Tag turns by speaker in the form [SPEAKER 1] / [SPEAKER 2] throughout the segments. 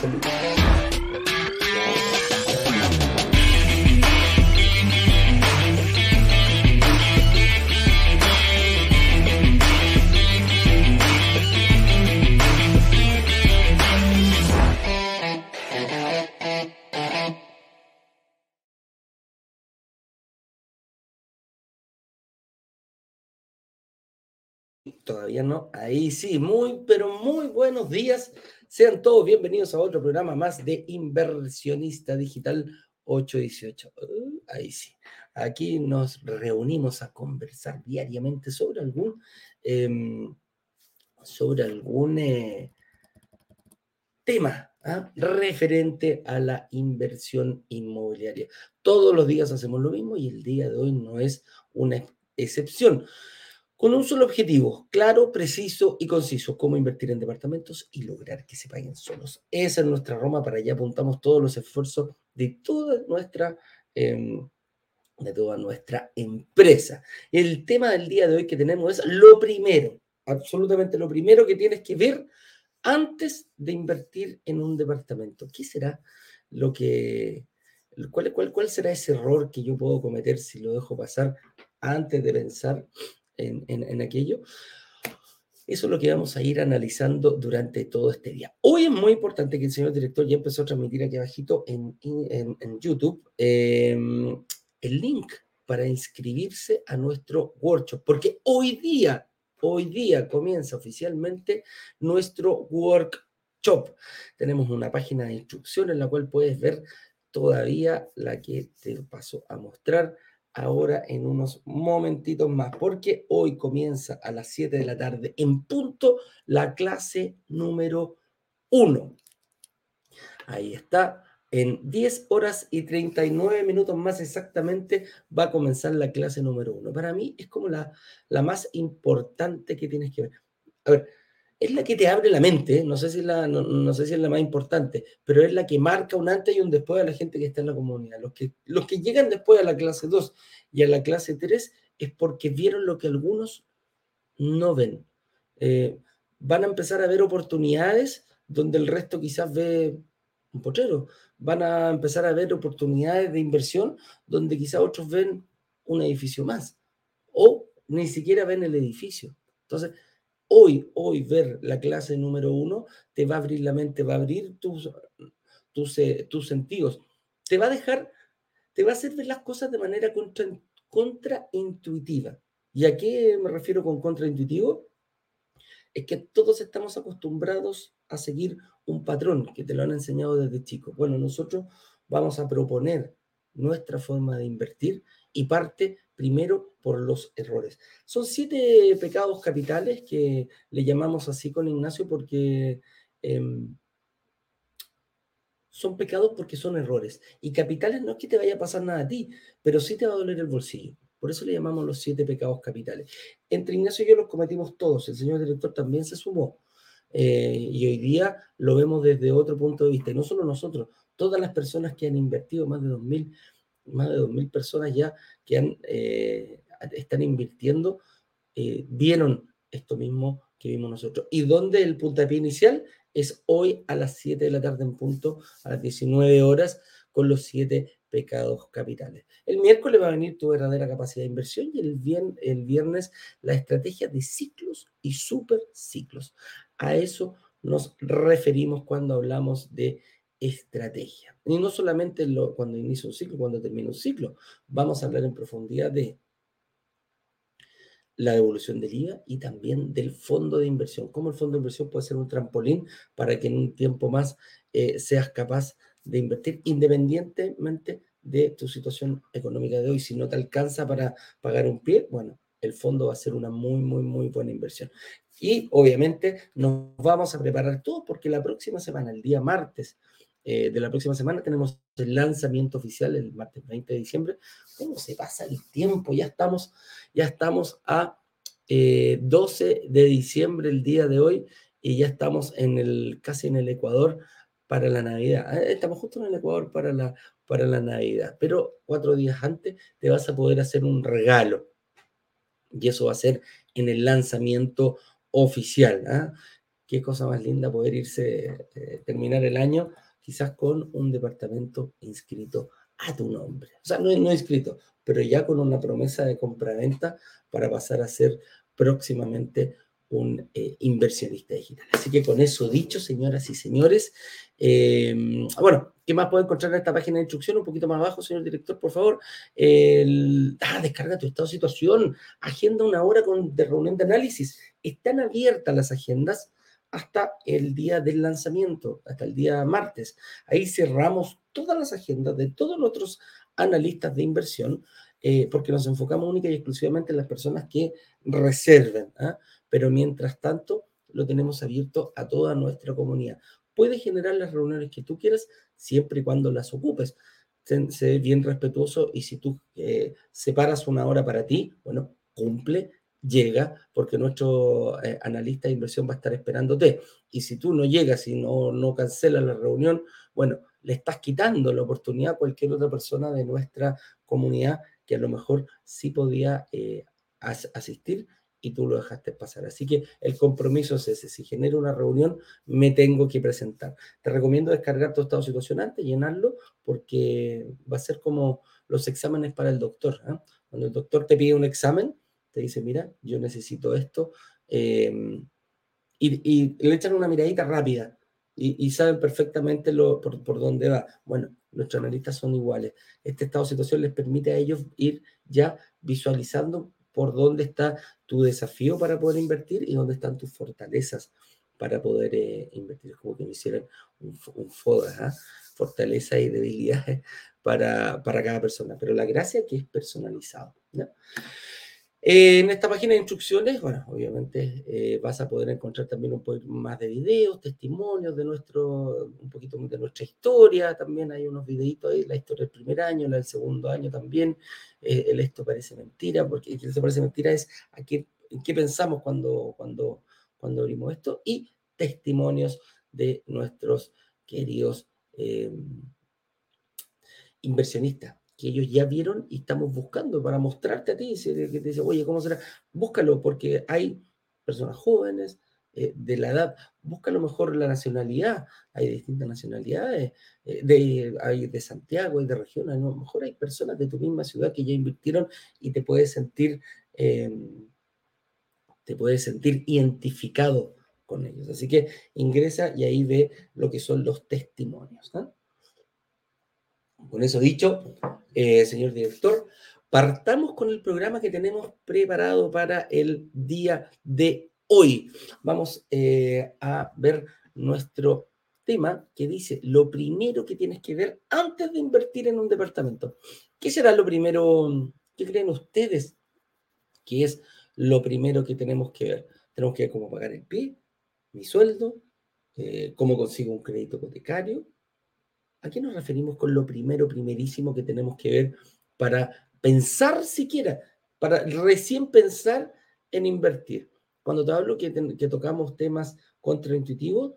[SPEAKER 1] Salud. Todavía no. Ahí sí, muy, pero muy buenos días. Sean todos bienvenidos a otro programa más de Inversionista Digital 818. Uh, ahí sí. Aquí nos reunimos a conversar diariamente sobre algún, em, sobre algún eh, tema ¿ah? referente a la inversión inmobiliaria. Todos los días hacemos lo mismo y el día de hoy no es una excepción con un solo objetivo, claro, preciso y conciso, cómo invertir en departamentos y lograr que se paguen solos. Esa es nuestra Roma, para allá apuntamos todos los esfuerzos de toda nuestra, em, de toda nuestra empresa. El tema del día de hoy que tenemos es lo primero, absolutamente lo primero que tienes que ver antes de invertir en un departamento. ¿Qué será lo que, cuál, cuál, cuál será ese error que yo puedo cometer si lo dejo pasar antes de pensar en, aquello. Eso es lo que vamos a ir analizando durante todo este día. Hoy es muy importante que el señor director ya empezó a transmitir aquí abajito en, en, YouTube em, el link para inscribirse a nuestro workshop, porque hoy día, hoy día comienza oficialmente nuestro workshop. Tenemos una página de instrucción en la cual puedes ver todavía la que te paso a mostrar ahora en unos momentitos más, porque hoy comienza a las 7 de la tarde en punto la clase número 1. Ahí está. En 10 horas y 39 minutos más exactamente va a comenzar la clase número 1. Para mí es como la, la más importante que tienes que ver. A ver, es la que te abre la mente, no sé, si la, no, sé si es la más importante, pero es la que marca un antes y un después a la gente que está en la comunidad. Los que, los que llegan después a la clase 2 y a la clase 3 es porque vieron lo que algunos no ven. Eh, van a empezar a ver oportunidades donde el resto quizás ve un pochero. Van a empezar a ver oportunidades de inversión donde quizás otros ven un edificio más o ni siquiera ven el edificio. Entonces, hoy, hoy ver la clase número uno te va a abrir la mente, va a abrir tus, tus, eh, tus sentidos, te va a dejar, te va a hacer ver las cosas de manera contra, contraintuitiva. ¿Y a qué me refiero con contraintuitivo? Es que todos estamos acostumbrados a seguir un patrón que te lo han enseñado desde chico. Bueno, nosotros vamos a proponer nuestra forma de invertir y parte primero por los errores. Son siete pecados capitales que le llamamos así con Ignacio porque em, son pecados porque son errores. Y capitales no es que te vaya a pasar nada a ti, pero sí te va a doler el bolsillo. Por eso le llamamos los siete pecados capitales. Entre Ignacio y yo los cometimos todos. El señor director también se sumó. Eh, y hoy día lo vemos desde otro punto de vista. Y no solo nosotros, todas las personas que han invertido, más de 2.000 más de 2.000 personas ya que eh, están invirtiendo, eh, vieron esto mismo que vimos nosotros. ¿Y dónde el puntapié inicial? Es hoy a las 7 de la tarde en punto, a las 19 horas, con los 7 pecados capitales. El miércoles va a venir tu verdadera capacidad de inversión y el, viernes la estrategia de ciclos y superciclos. A eso nos referimos cuando hablamos de estrategia. Y no solamente cuando inicia un ciclo, cuando termina un ciclo. Vamos a hablar en profundidad de la devolución del IVA y también del fondo de inversión. Cómo el fondo de inversión puede ser un trampolín para que en un tiempo más eh, seas capaz de invertir independientemente de tu situación económica de hoy. Si no te alcanza para pagar un pie, bueno, el fondo va a ser una muy, muy, muy buena inversión. Y obviamente nos vamos a preparar todo porque la próxima semana, el día martes, eh, de la próxima semana tenemos el lanzamiento oficial el martes 20 de diciembre. ¿Cómo se pasa el tiempo? Ya estamos, ya estamos a 12 eh, de diciembre el día de hoy y ya estamos en el, casi en el Ecuador para la Navidad. Ah, estamos justo en el Ecuador para la, para la Navidad, pero cuatro días antes te vas a poder hacer un regalo y eso va a ser en el lanzamiento oficial. ¿ah? qué cosa más linda poder irse, eh, terminar el año quizás con un departamento inscrito a tu nombre. O sea, no, inscrito, pero ya con una promesa de compra-venta para pasar a ser próximamente un eh, inversionista digital. Así que con eso dicho, señoras y señores, em, bueno, ¿qué más puedo encontrar en esta página de instrucción? Un poquito más abajo, señor director, por favor. ah, descarga tu estado de situación, agenda una hora con, de reunión de análisis. Están abiertas las agendas hasta el día del lanzamiento, hasta el día martes. Ahí cerramos todas las agendas de todos los otros analistas de inversión, eh, porque nos enfocamos única y exclusivamente en las personas que reserven. ¿ah? Pero mientras tanto, lo tenemos abierto a toda nuestra comunidad. Puedes generar las reuniones que tú quieras siempre y cuando las ocupes. Sé, bien respetuoso y si tú eh, separas una hora para ti, bueno, cumple llega, porque nuestro eh, analista de inversión va a estar esperándote. Y si tú no llegas y no, no cancelas la reunión, bueno, le estás quitando la oportunidad a cualquier otra persona de nuestra comunidad que a lo mejor sí podía eh, asistir y tú lo dejaste pasar. Así que el compromiso es ese. Si genero una reunión, me tengo que presentar. Te recomiendo descargar tu estado situacionante, llenarlo, porque va a ser como los exámenes para el doctor. ¿eh? Cuando el doctor te pide un examen, te dice, mira, yo necesito esto, em, y, le echan una miradita rápida y, saben perfectamente lo, por, dónde va. Bueno, nuestros analistas son iguales. Este estado de situación les permite a ellos ir ya visualizando por dónde está tu desafío para poder invertir y dónde están tus fortalezas para poder eh, invertir. Es como que me hicieran un, FODA, ¿ah? fortaleza y debilidades para, para cada persona. Pero la gracia es que es personalizado. En esta página de instrucciones, bueno, obviamente eh, vas a poder encontrar también un poco más de videos, testimonios de nuestro, un poquito de nuestra historia, también hay unos videitos ahí, la historia del primer año, la del segundo año también, eh, el esto parece mentira, porque el esto parece mentira es a qué, en qué pensamos cuando, cuando, cuando abrimos esto, y testimonios de nuestros queridos eh, inversionistas que ellos ya vieron y estamos buscando para mostrarte a ti, que te dice, oye, ¿cómo será? Búscalo, porque hay personas jóvenes eh, de la edad, búscalo mejor la nacionalidad, hay distintas nacionalidades, eh, de, hay de Santiago, hay de regiones, a lo mejor hay personas de tu misma ciudad que ya invirtieron y te puedes sentir, em, te puedes sentir identificado con ellos. Así que ingresa y ahí ve lo que son los testimonios. Con eso dicho, eh, señor director, partamos con el programa que tenemos preparado para el día de hoy. Vamos eh, a ver nuestro tema que dice lo primero que tienes que ver antes de invertir en un departamento. ¿Qué será lo primero? ¿Qué creen ustedes que es lo primero que tenemos que ver? Tenemos que ver cómo pagar el pie, mi sueldo, eh, cómo consigo un crédito hipotecario, ¿A qué nos referimos con lo primero, primerísimo que tenemos que ver para pensar siquiera, para recién pensar en invertir? Cuando te hablo que, tocamos temas contraintuitivos,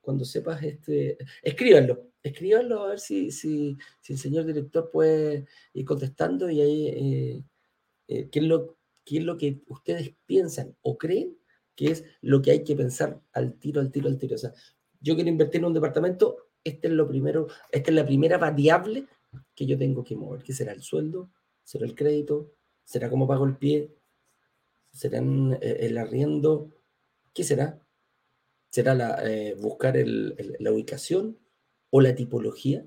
[SPEAKER 1] cuando sepas este, escríbanlo, escríbanlo a ver si, si, el señor director puede ir contestando y ahí eh, eh, qué, es lo, qué es lo que ustedes piensan o creen que es lo que hay que pensar al tiro, al tiro, al tiro. O sea, yo quiero invertir en un departamento, este es lo primero, esta es la primera variable que yo tengo que mover, que será el sueldo, será el crédito, será cómo pago el pie, será eh, el arriendo, ¿qué será? ¿Será la, eh, buscar la ubicación o la tipología?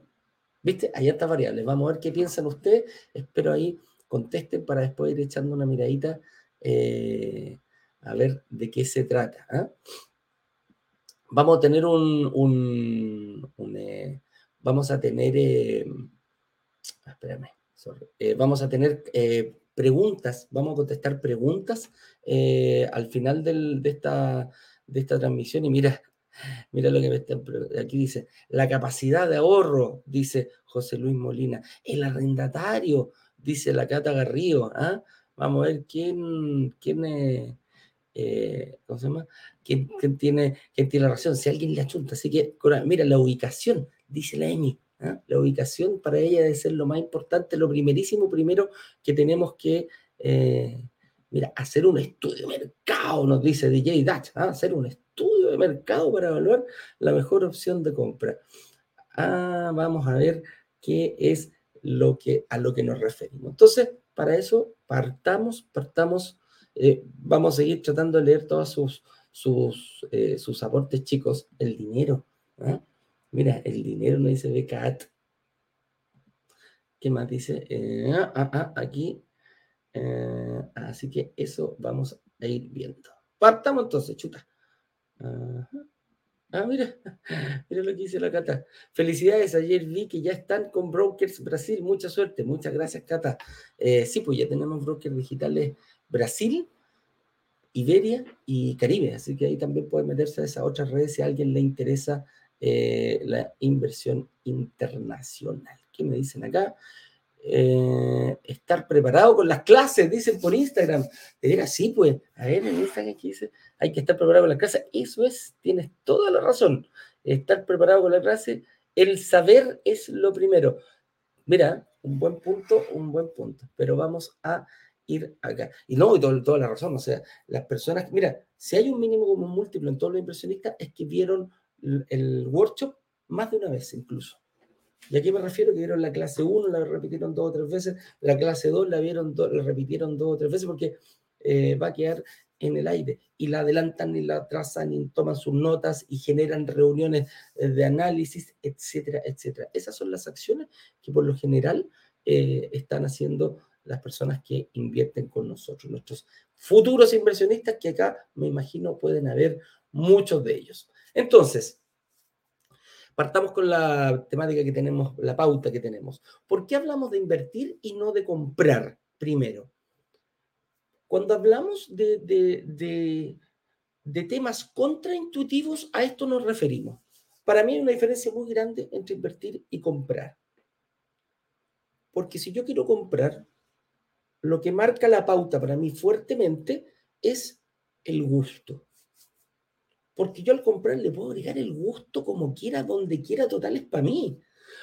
[SPEAKER 1] ¿Viste? Hay estas variables. Vamos a ver qué piensan ustedes. Espero ahí contesten para después ir echando una miradita eh, a ver de qué se trata. ¿ah? Vamos a tener un, eh, vamos a tener, eh, espérame, eh, vamos a tener preguntas, vamos a contestar preguntas al final de, esta, de esta transmisión y mira, mira lo que me están, aquí dice, la capacidad de ahorro, dice José Luis Molina, el arrendatario, dice la Cata Garrío, ¿ah? vamos a ver quién, quién, ¿cómo se llama? quién, tiene, quién tiene razón, si alguien le achunta. Así que, mira, la ubicación, dice la Emi, ¿ah? la ubicación para ella debe ser lo más importante, lo primerísimo primero que tenemos que, eh, mira, hacer un estudio de mercado, nos dice DJ Dutch, ¿ah? hacer un estudio de mercado para evaluar la mejor opción de compra. Ah, vamos a ver qué es lo que, a lo que nos referimos. Entonces, para eso partamos, partamos, eh, vamos a seguir tratando de leer todos sus, sus, eh, sus aportes chicos. El dinero. ¿ah? Mira, el dinero no dice BCAT. ¿Qué más dice? Eh, ah, ah, ah, aquí. así que eso vamos a ir viendo. Partamos entonces, chuta. Ah, mira, mira lo que dice la Cata. Felicidades, ayer vi que ya están con Brokers Brasil. Mucha suerte, muchas gracias, Cata. Sí, pues ya tenemos brokers digitales Brasil, Iberia y Caribe, así que ahí también pueden meterse a esas otras redes si a alguien le interesa eh, la inversión internacional. ¿Qué me dicen acá? Eh, estar preparado con las clases, dicen por Instagram. Te diga, sí, pues, a ver, en Instagram aquí dice, hay que estar preparado con las clases. Eso es, tienes toda la razón. Estar preparado con la clase, el saber es lo primero. Mira, un buen punto, un buen punto, pero vamos a ir acá. Y no, y toda la razón, o sea, las personas, mira, si hay un mínimo como múltiplo en todos los inversionistas, es que vieron el workshop más de una vez incluso. ¿Y a qué me refiero? Que vieron la clase 1, la repitieron dos o tres veces, la clase 2 la, vieron la repitieron dos o tres veces porque eh, va a quedar en el aire y la adelantan y la atrasan y toman sus notas y generan reuniones eh, de análisis, etcétera, etcétera. Esas son las acciones que por lo general eh, están haciendo las personas que invierten con nosotros, nuestros futuros inversionistas, que acá me imagino pueden haber muchos de ellos. Entonces, Partamos con la temática que tenemos, la pauta que tenemos. ¿Por qué hablamos de invertir y no de comprar primero? Cuando hablamos de, de, temas contraintuitivos, a esto nos referimos. Para mí hay una diferencia muy grande entre invertir y comprar. Porque si yo quiero comprar, lo que marca la pauta para mí fuertemente es el gusto. Porque yo al comprar le puedo agregar el gusto como quiera, donde quiera, total es para mí.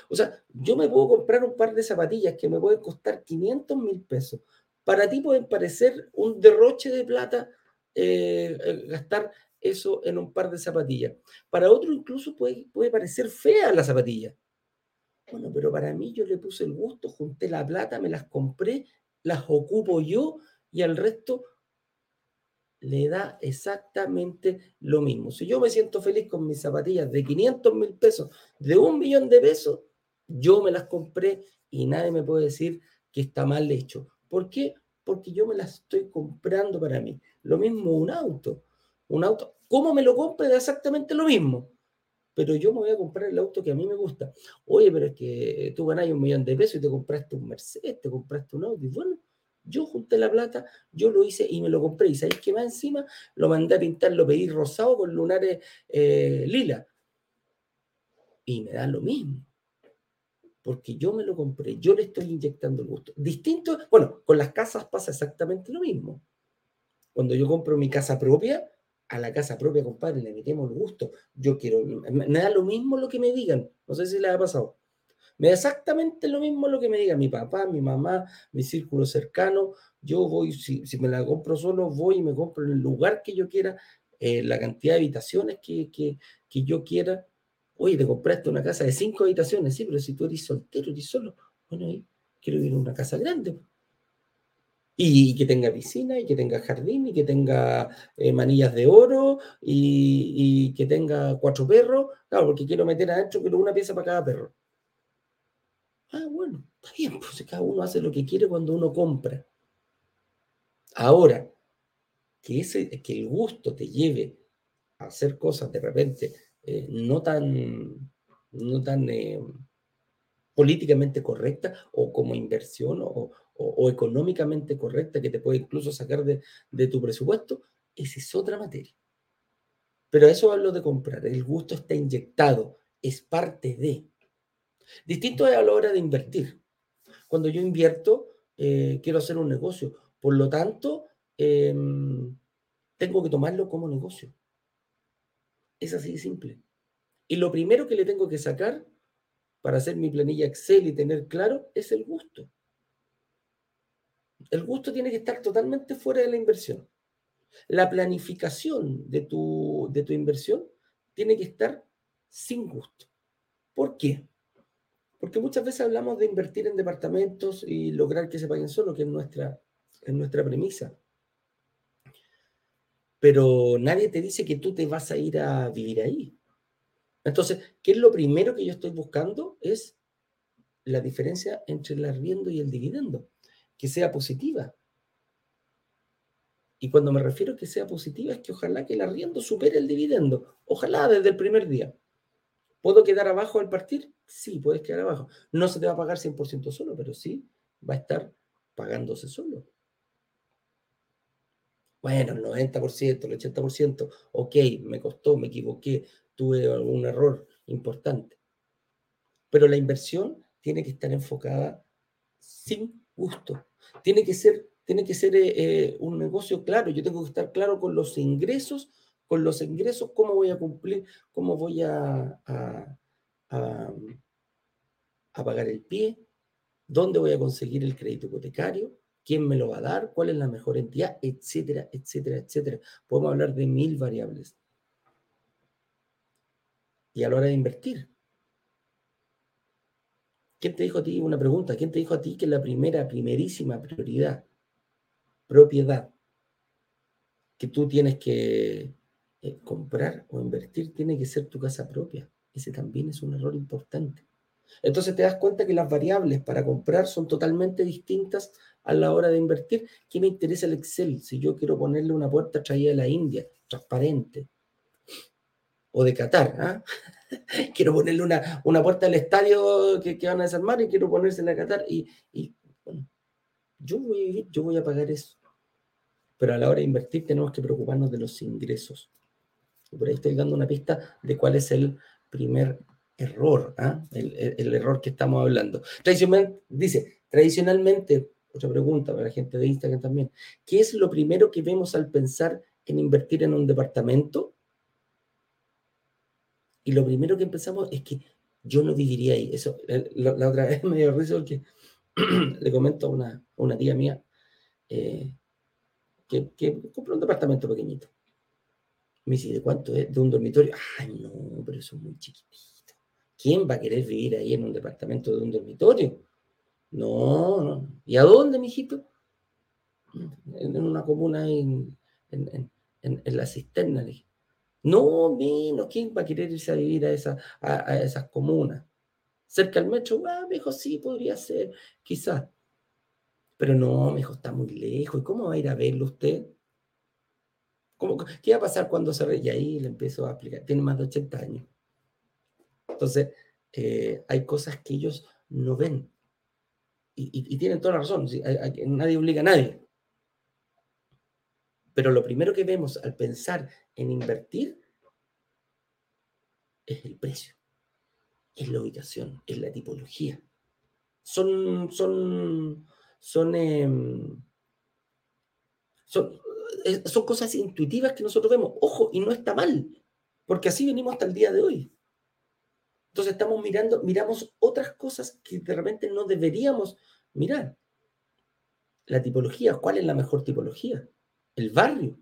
[SPEAKER 1] O sea, yo me puedo comprar un par de zapatillas que me pueden costar 500 mil pesos. Para ti pueden parecer un derroche de plata eh, eh, gastar eso en un par de zapatillas. Para otro incluso puede, puede parecer fea la zapatilla. Bueno, pero para mí yo le puse el gusto, junté la plata, me las compré, las ocupo yo y al resto le da exactamente lo mismo. Si yo me siento feliz con mis zapatillas de 500 mil pesos, de un millón de pesos, yo me las compré y nadie me puede decir que está mal hecho. ¿Por qué? Porque yo me las estoy comprando para mí. Lo mismo un auto. Un auto, ¿cómo me lo compre? Da exactamente lo mismo. Pero yo me voy a comprar el auto que a mí me gusta. Oye, pero es que tú ganas un millón de pesos y te compraste un Mercedes, te compraste un Audi. Bueno, yo junté la plata, yo lo hice y me lo compré. ¿Y sabéis qué más encima? Lo mandé a pintar, lo pedí rosado con lunares eh, lila. Y me da lo mismo. Porque yo me lo compré, yo le estoy inyectando el gusto. Distinto, bueno, con las casas pasa exactamente lo mismo. Cuando yo compro mi casa propia, a la casa propia, compadre, le metemos el gusto. Yo quiero, me da lo mismo lo que me digan. No sé si les ha pasado. Me da exactamente lo mismo lo que me diga mi papá, mi mamá, mi círculo cercano. Yo voy, si, me la compro solo, voy y me compro en el lugar que yo quiera, eh, la cantidad de habitaciones que, que, yo quiera. Oye, te compraste una casa de cinco habitaciones, sí, pero si tú eres soltero, eres solo, bueno, quiero vivir en una casa grande. Y, que tenga piscina, y que tenga jardín, y que tenga eh, manillas de oro, y, que tenga cuatro perros. Claro, porque quiero meter adentro, pero una pieza para cada perro. Ah, bueno, está bien, pues cada uno hace lo que quiere cuando uno compra. Ahora, que, ese, que el gusto te lleve a hacer cosas de repente eh, no tan, no tan eh, políticamente correctas o como inversión o, económicamente correcta que te puede incluso sacar de, de tu presupuesto, esa es otra materia. Pero eso hablo de comprar. El gusto está inyectado, es parte de. Distinto es a la hora de invertir. Cuando yo invierto, eh, quiero hacer un negocio. Por lo tanto, em, tengo que tomarlo como negocio. Es así de simple. Y lo primero que le tengo que sacar para hacer mi planilla Excel y tener claro es el gusto. El gusto tiene que estar totalmente fuera de la inversión. La planificación de tu, de tu inversión tiene que estar sin gusto. ¿Por qué? Porque muchas veces hablamos de invertir en departamentos y lograr que se paguen solo, que es nuestra, es nuestra premisa. Pero nadie te dice que tú te vas a ir a vivir ahí. Entonces, ¿qué es lo primero que yo estoy buscando? Es la diferencia entre el arriendo y el dividendo, que sea positiva. Y cuando me refiero a que sea positiva es que ojalá que el arriendo supere el dividendo. Ojalá desde el primer día. ¿Puedo quedar abajo al partir? Sí, puedes quedar abajo. No se te va a pagar 100% solo, pero sí va a estar pagándose solo. Bueno, el 90%, el 80%, ok, me costó, me equivoqué, tuve algún error importante. Pero la inversión tiene que estar enfocada sin gusto. Tiene que ser, tiene que ser eh, eh, un negocio claro. Yo tengo que estar claro con los ingresos, con los ingresos, cómo voy a cumplir, cómo voy a, pagar el pie, dónde voy a conseguir el crédito hipotecario, quién me lo va a dar, cuál es la mejor entidad, etcétera, etcétera, etcétera. Podemos hablar de mil variables. Y a la hora de invertir, ¿quién te dijo a ti una pregunta? ¿Quién te dijo a ti que la primera, primerísima prioridad, propiedad, que tú tienes que eh, comprar o invertir, tiene que ser tu casa propia? Ese también es un error importante. Entonces te das cuenta que las variables para comprar son totalmente distintas a la hora de invertir. ¿Qué me interesa el Excel? Si yo quiero ponerle una puerta traída de la India, transparente, o de Qatar, ¿ah? quiero ponerle una, una, puerta al estadio que, van a desarmar y quiero ponérsela a Qatar y, y bueno, yo voy a yo voy a pagar eso. Pero a la hora de invertir tenemos que preocuparnos de los ingresos. Y por ahí estoy dando una pista de cuál es el primer error, ¿ah? el, error que estamos hablando. Tradicionalmente, dice, tradicionalmente, otra pregunta para la gente de Instagram también, ¿qué es lo primero que vemos al pensar en invertir en un departamento? Y lo primero que empezamos es que yo no viviría ahí. Eso, la, otra vez me dio risa porque le comento a una, una tía mía eh, que, que compró un departamento pequeñito. Me dice, ¿de cuánto es? De un dormitorio. Ay, no, pero eso es muy chiquitito. ¿Quién va a querer vivir ahí en un departamento de un dormitorio? No, no. ¿Y a dónde, mijito? En, una comuna en, en, en, la cisterna. Le No, menos. ¿Quién va a querer irse a vivir a, esa, a, esas comunas? Cerca del metro, ah, me sí, podría ser, quizás. Pero no, me dijo, está muy lejos. ¿Y cómo va a ir a verlo usted? ¿Cómo, ¿Qué va a pasar cuando se... Y ahí le empiezo a explicar. Tiene más de 80 años. Entonces, eh, hay cosas que ellos no ven. Y, tienen toda la razón, nadie obliga a nadie. Pero lo primero que vemos al pensar en invertir es el precio, es la ubicación, es la tipología. Son, son, son, em, son, eh, son cosas intuitivas que nosotros vemos. Ojo, y no está mal, porque así venimos hasta el día de hoy. Entonces estamos mirando, miramos otras cosas que de repente no deberíamos mirar. La tipología, ¿cuál es la mejor tipología? El barrio.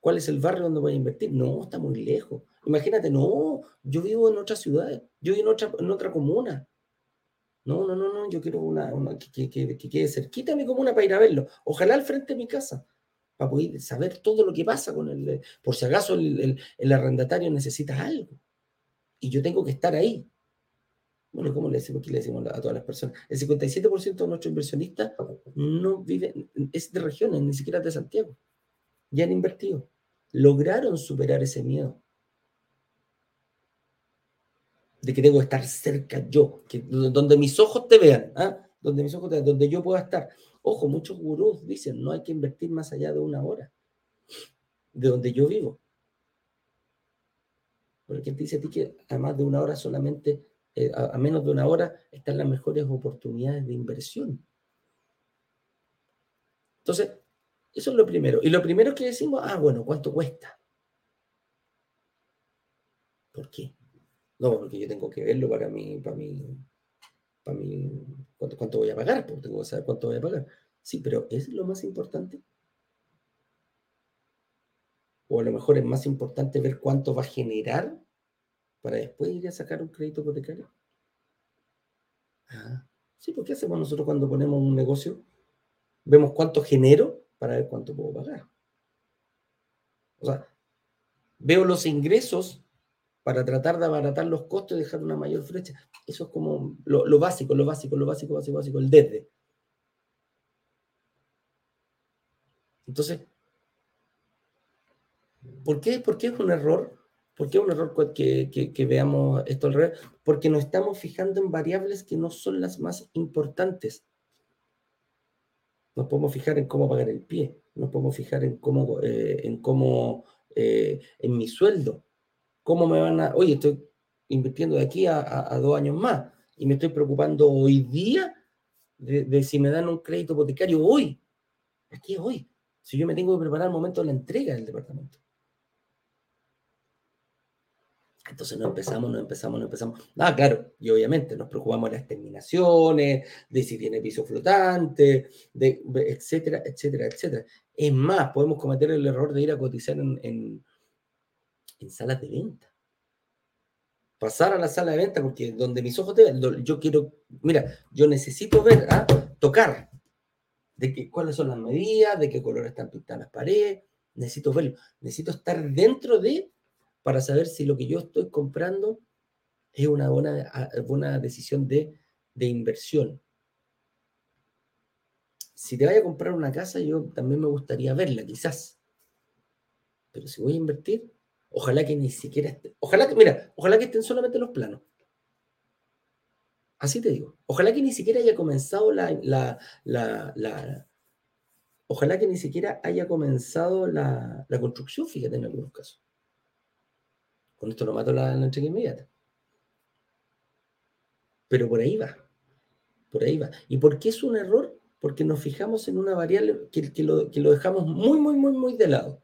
[SPEAKER 1] ¿Cuál es el barrio donde voy a invertir? No, está muy lejos. Imagínate, no, yo vivo en otra ciudad, yo vivo en otra, en otra comuna. No, no, no, no, yo quiero una, que, quede cerquita de mi comuna para ir a verlo. Ojalá al frente de mi casa, para poder saber todo lo que pasa con el, por si acaso el, el arrendatario necesita algo y yo tengo que estar ahí. Bueno, ¿cómo le decimos, le decimos a todas las personas? El 57% de nuestros inversionistas no viven, es de regiones, ni siquiera de Santiago. Ya han invertido. Lograron superar ese miedo. De que tengo que estar cerca yo, donde mis ojos te vean, ¿ah? donde mis ojos te vean, donde yo pueda estar. Ojo, muchos gurús dicen, no hay que invertir más allá de una hora, de donde yo vivo. Porque te dice a ti que a más de una hora solamente, eh, a, menos de una hora, están las mejores oportunidades de inversión. Entonces, eso es lo primero. Y lo primero que decimos, ah, bueno, ¿cuánto cuesta? ¿Por qué? No, porque yo tengo que verlo para mí, para mí, para mí, ¿cuánto, cuánto voy a pagar? Porque tengo que saber cuánto voy a pagar. Sí, pero ¿es lo más importante? O a lo mejor es más importante ver cuánto va a generar para después ir a sacar un crédito hipotecario. Ah, sí, ¿por qué hacemos nosotros cuando ponemos un negocio? Vemos cuánto genero para ver cuánto puedo pagar. O sea, veo los ingresos para tratar de abaratar los costos y dejar una mayor flecha. Eso es como lo, básico, lo básico, lo básico, básico, básico, el desde. Entonces, ¿por qué, ¿por qué es un error? ¿Por qué es un error que, veamos esto al revés? Porque nos estamos fijando en variables que no son las más importantes. Nos podemos fijar en cómo pagar el pie, nos podemos fijar en cómo, eh, en cómo, eh, en mi sueldo, cómo me van a, oye, estoy invirtiendo de aquí a, dos años más y me estoy preocupando hoy día de, si me dan un crédito hipotecario hoy, aquí hoy, si yo me tengo que preparar al momento de la entrega del departamento. Entonces no empezamos, no empezamos, no empezamos. Ah, claro, y obviamente nos preocupamos de las terminaciones, de si tiene piso flotante, etcétera, etcétera, etcétera. Es más, podemos cometer el error de ir a cotizar en, en, salas de venta. Pasar a la sala de venta, porque donde mis ojos te ven, yo quiero, mira, yo necesito ver, ¿ah? tocar, de que, cuáles son las medidas, de qué color están pintadas las paredes, necesito verlo, necesito estar dentro de para saber si lo que yo estoy comprando es una buena, ah, buena decisión de, inversión. Si te vaya a comprar una casa, yo también me gustaría verla, quizás. Pero si voy a invertir, ojalá que ni siquiera ojalá que, mira, ojalá que estén solamente los planos. Así te digo. Ojalá que ni siquiera haya comenzado la, la, ojalá que ni siquiera haya comenzado la construcción, fíjate en algunos casos. Con esto no mato la, entrega inmediata. Pero por ahí va. Por ahí va. ¿Y por qué es un error? Porque nos fijamos en una variable que, lo, dejamos muy, muy, muy, muy de lado.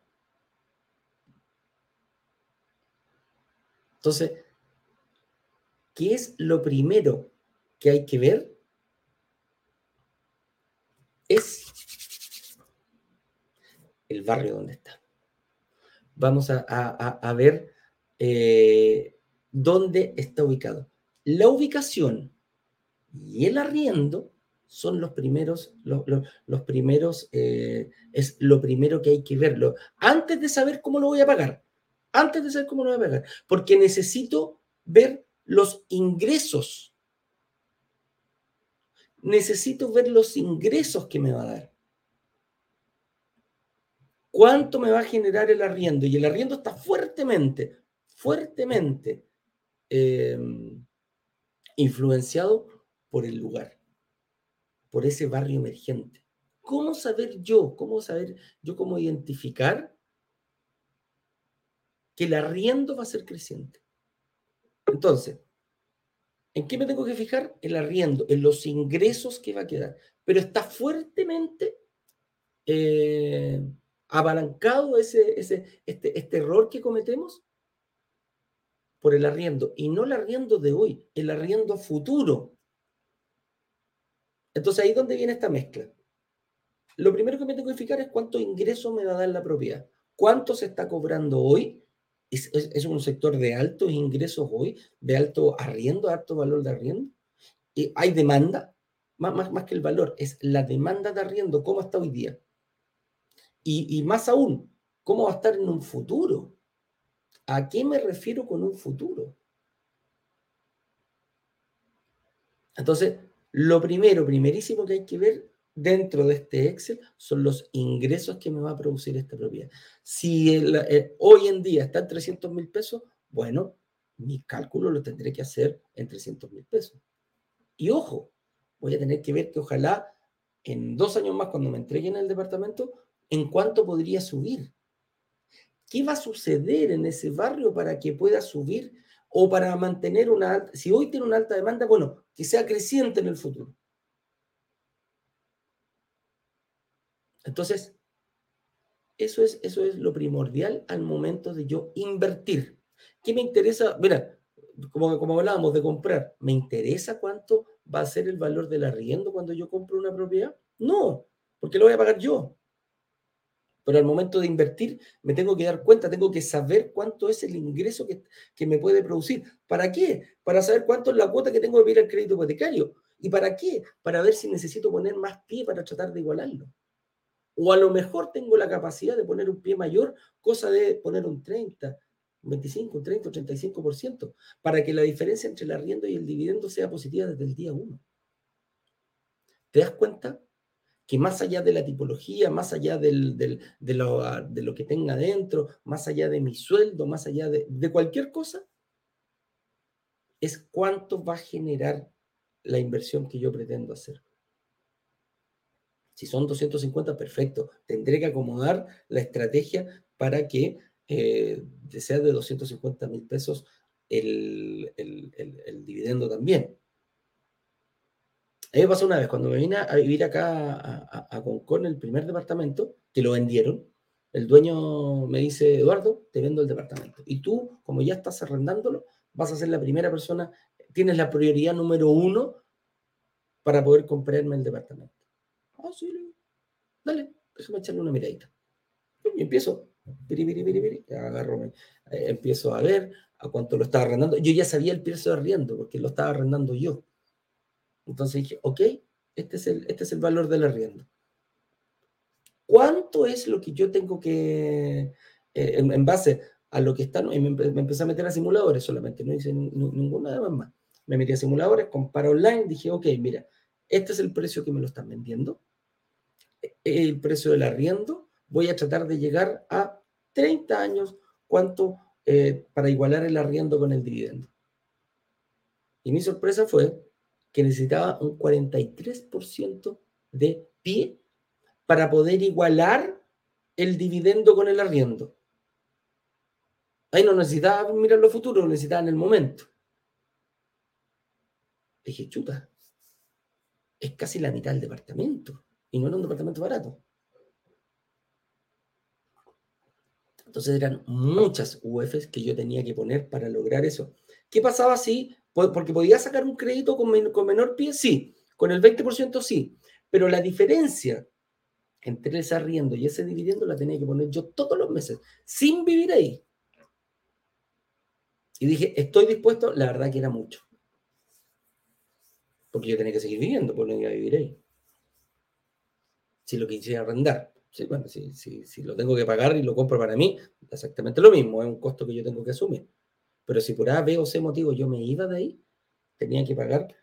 [SPEAKER 1] Entonces, ¿qué es lo primero que hay que ver? Es el barrio donde está. Vamos a ver eh, dónde está ubicado. La ubicación y el arriendo son los primeros, los, primeros, eh, es lo primero que hay que verlo, antes de saber cómo lo voy a pagar, antes de saber cómo lo voy a pagar, porque necesito ver los ingresos. Necesito ver los ingresos que me va a dar. ¿Cuánto me va a generar el arriendo? Y el arriendo está fuertemente, fuertemente em, influenciado por el lugar, por ese barrio emergente. ¿Cómo saber yo, cómo saber yo cómo identificar que el arriendo va a ser creciente? Entonces, ¿en qué me tengo que fijar? El arriendo, en los ingresos que va a quedar. Pero está fuertemente eh, abalancado ese, ese, este, este error que cometemos por el arriendo y no el arriendo de hoy, el arriendo futuro. Entonces ahí es donde viene esta mezcla. Lo primero que me tengo que fijar es cuánto ingreso me va a dar la propiedad. ¿Cuánto se está cobrando hoy? ¿Es, un sector de altos ingresos hoy? ¿De alto arriendo, alto valor de arriendo? ¿Y ¿Hay demanda? Más, más, más, que el valor, es la demanda de arriendo, ¿cómo está hoy día? Y más aún, ¿cómo va a estar en un futuro? ¿A qué me refiero con un futuro? Entonces, lo primero, primerísimo que hay que ver dentro de este Excel son los ingresos que me va a producir esta propiedad. Si eh, hoy en día está en 300 mil pesos, bueno, mi cálculo lo tendré que hacer en 300 mil pesos. Y ojo, voy a tener que ver que ojalá en dos años más, cuando me entreguen el departamento, en cuánto podría subir. ¿Qué va a suceder en ese barrio para que pueda subir o para mantener una alta? Si hoy tiene una alta demanda, bueno, que sea creciente en el futuro. Entonces, eso es, eso es lo primordial al momento de yo invertir. ¿Qué me interesa? Mira, como, como hablábamos de comprar, ¿me interesa cuánto va a ser el valor del arriendo cuando yo compro una propiedad? No, porque lo voy a pagar yo pero al momento de invertir me tengo que dar cuenta, tengo que saber cuánto es el ingreso que, que me puede producir. ¿Para qué? Para saber cuánto es la cuota que tengo que pedir al crédito hipotecario. ¿Y para qué? Para ver si necesito poner más pie para tratar de igualarlo. O a lo mejor tengo la capacidad de poner un pie mayor, cosa de poner un 30, un 25, un 30, un 35%, para que la diferencia entre el arriendo y el dividendo sea positiva desde el día 1. ¿Te das cuenta? Que más allá de la tipología, más allá de, lo, que tenga dentro, más allá de mi sueldo, más allá de, de cualquier cosa, es cuánto va a generar la inversión que yo pretendo hacer. Si son 250, perfecto. Tendré que acomodar la estrategia para que eh, sea de 250 mil pesos el, dividendo también. A mí me pasó una vez, cuando me vine a vivir acá a, a, Concón, el primer departamento, que lo vendieron, el dueño me dice, Eduardo, te vendo el departamento. Y tú, como ya estás arrendándolo, vas a ser la primera persona tienes la prioridad número uno para poder comprarme el departamento. Ah, sí, dale, déjame echarle una miradita. Y empiezo, agarro, eh, empiezo a ver a cuánto lo estaba arrendando. Yo ya sabía el precio de arriendo porque lo estaba arrendando yo. Entonces dije, ok, este es el, este es el valor del arriendo. ¿Cuánto es lo que yo tengo que, eh, en, base a lo que está, y me, empecé a meter a simuladores solamente, no hice ninguna de más me metí a simuladores, comparo online, dije, ok, mira, este es el precio que me lo están vendiendo, e, el precio del arriendo, voy a tratar de llegar a 30 años, ¿cuánto eh, para igualar el arriendo con el dividendo? Y mi sorpresa fue que necesitaba un 43% de pie para poder igualar el dividendo con el arriendo. Ahí no necesitaba mirar lo futuro, necesitaba en el momento. Dije, chuta, es casi la mitad del departamento. Y no era un departamento barato. Entonces eran muchas UFs que yo tenía que poner para lograr eso. ¿Qué pasaba si? Porque podía sacar un crédito con, menor pie, sí. Con el 20% sí. Pero la diferencia entre ese arriendo y ese dividendo la tenía que poner yo todos los meses, sin vivir ahí. Y dije, estoy dispuesto, la verdad que era mucho porque yo tenía que seguir viviendo, porque no iba a vivir ahí. Si lo quisiera arrendar. Sí, bueno, si, si, lo tengo que pagar y lo compro para mí, exactamente lo mismo, es un costo que yo tengo que asumir. Pero si por A, B o C motivo yo me iba de ahí, tenía que pagar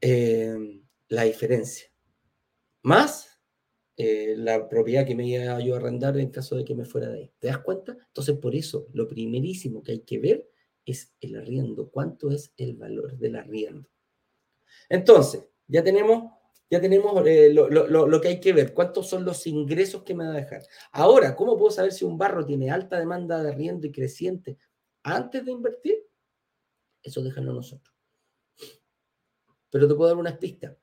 [SPEAKER 1] eh, la diferencia. Más eh, la propiedad que me iba yo a arrendar en caso de que me fuera de ahí. ¿Te das cuenta? Entonces, por eso, lo primerísimo que hay que ver es el arriendo. ¿Cuánto es el valor del arriendo? Entonces, ya tenemos, ya tenemos eh, lo, que hay que ver, cuántos son los ingresos que me va a dejar. Ahora, ¿cómo puedo saber si un barro tiene alta demanda de arriendo y creciente antes de invertir? Eso déjalo nosotros. Pero te puedo dar unas pistas.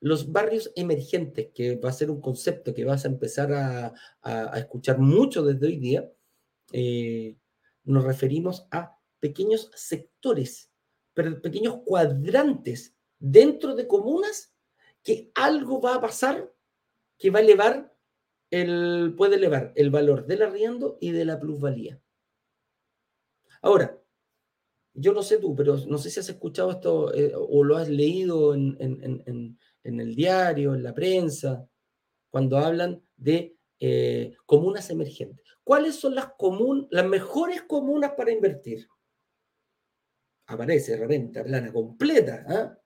[SPEAKER 1] Los barrios emergentes, que va a ser un concepto que vas a empezar a, escuchar mucho desde hoy día, eh, nos referimos a pequeños sectores, pero pequeños cuadrantes dentro de comunas que algo va a pasar que va a elevar el, puede elevar el valor del arriendo y de la plusvalía. Ahora, yo no sé tú, pero no sé si has escuchado esto eh, o lo has leído en, el diario, en la prensa, cuando hablan de eh, comunas emergentes. ¿Cuáles son las, las mejores comunas para invertir? Aparece renta plana completa. ¿ah?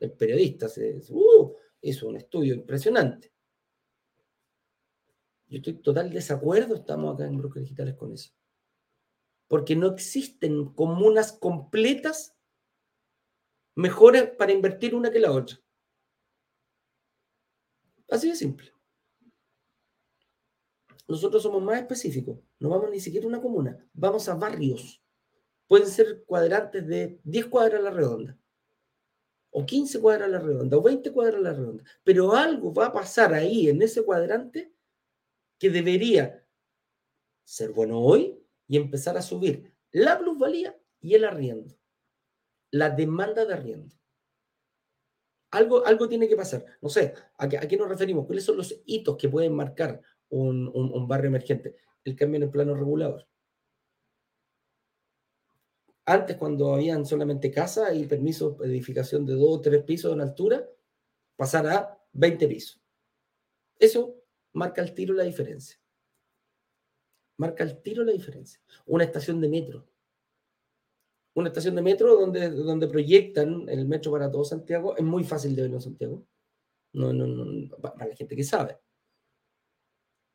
[SPEAKER 1] el periodista se, uh, hizo un estudio impresionante. Yo estoy total desacuerdo, estamos acá en Brokers Digitales con eso. Porque no existen comunas completas mejores para invertir una que la otra. Así de simple. Nosotros somos más específicos. No vamos ni siquiera a una comuna, vamos a barrios. Pueden ser cuadrantes de 10 cuadras a la redonda o 15 cuadras a la redonda, o 20 cuadras a la redonda, pero algo va a pasar ahí en ese cuadrante que debería ser bueno hoy y empezar a subir la plusvalía y el arriendo, la demanda de arriendo. Algo, algo tiene que pasar. No sé, ¿a qué, ¿a qué nos referimos? ¿Cuáles son los hitos que pueden marcar un, barrio emergente. El cambio en el plano regulador. Antes, cuando habían solamente casas y permisos de edificación de dos o tres pisos en altura, pasará a 20 pisos. Eso marca el tiro la diferencia. Marca el tiro la diferencia. Una estación de metro. Una estación de metro donde, donde proyectan el metro para todo Santiago. Es muy fácil de verlo en Santiago. No, no, para la gente que sabe.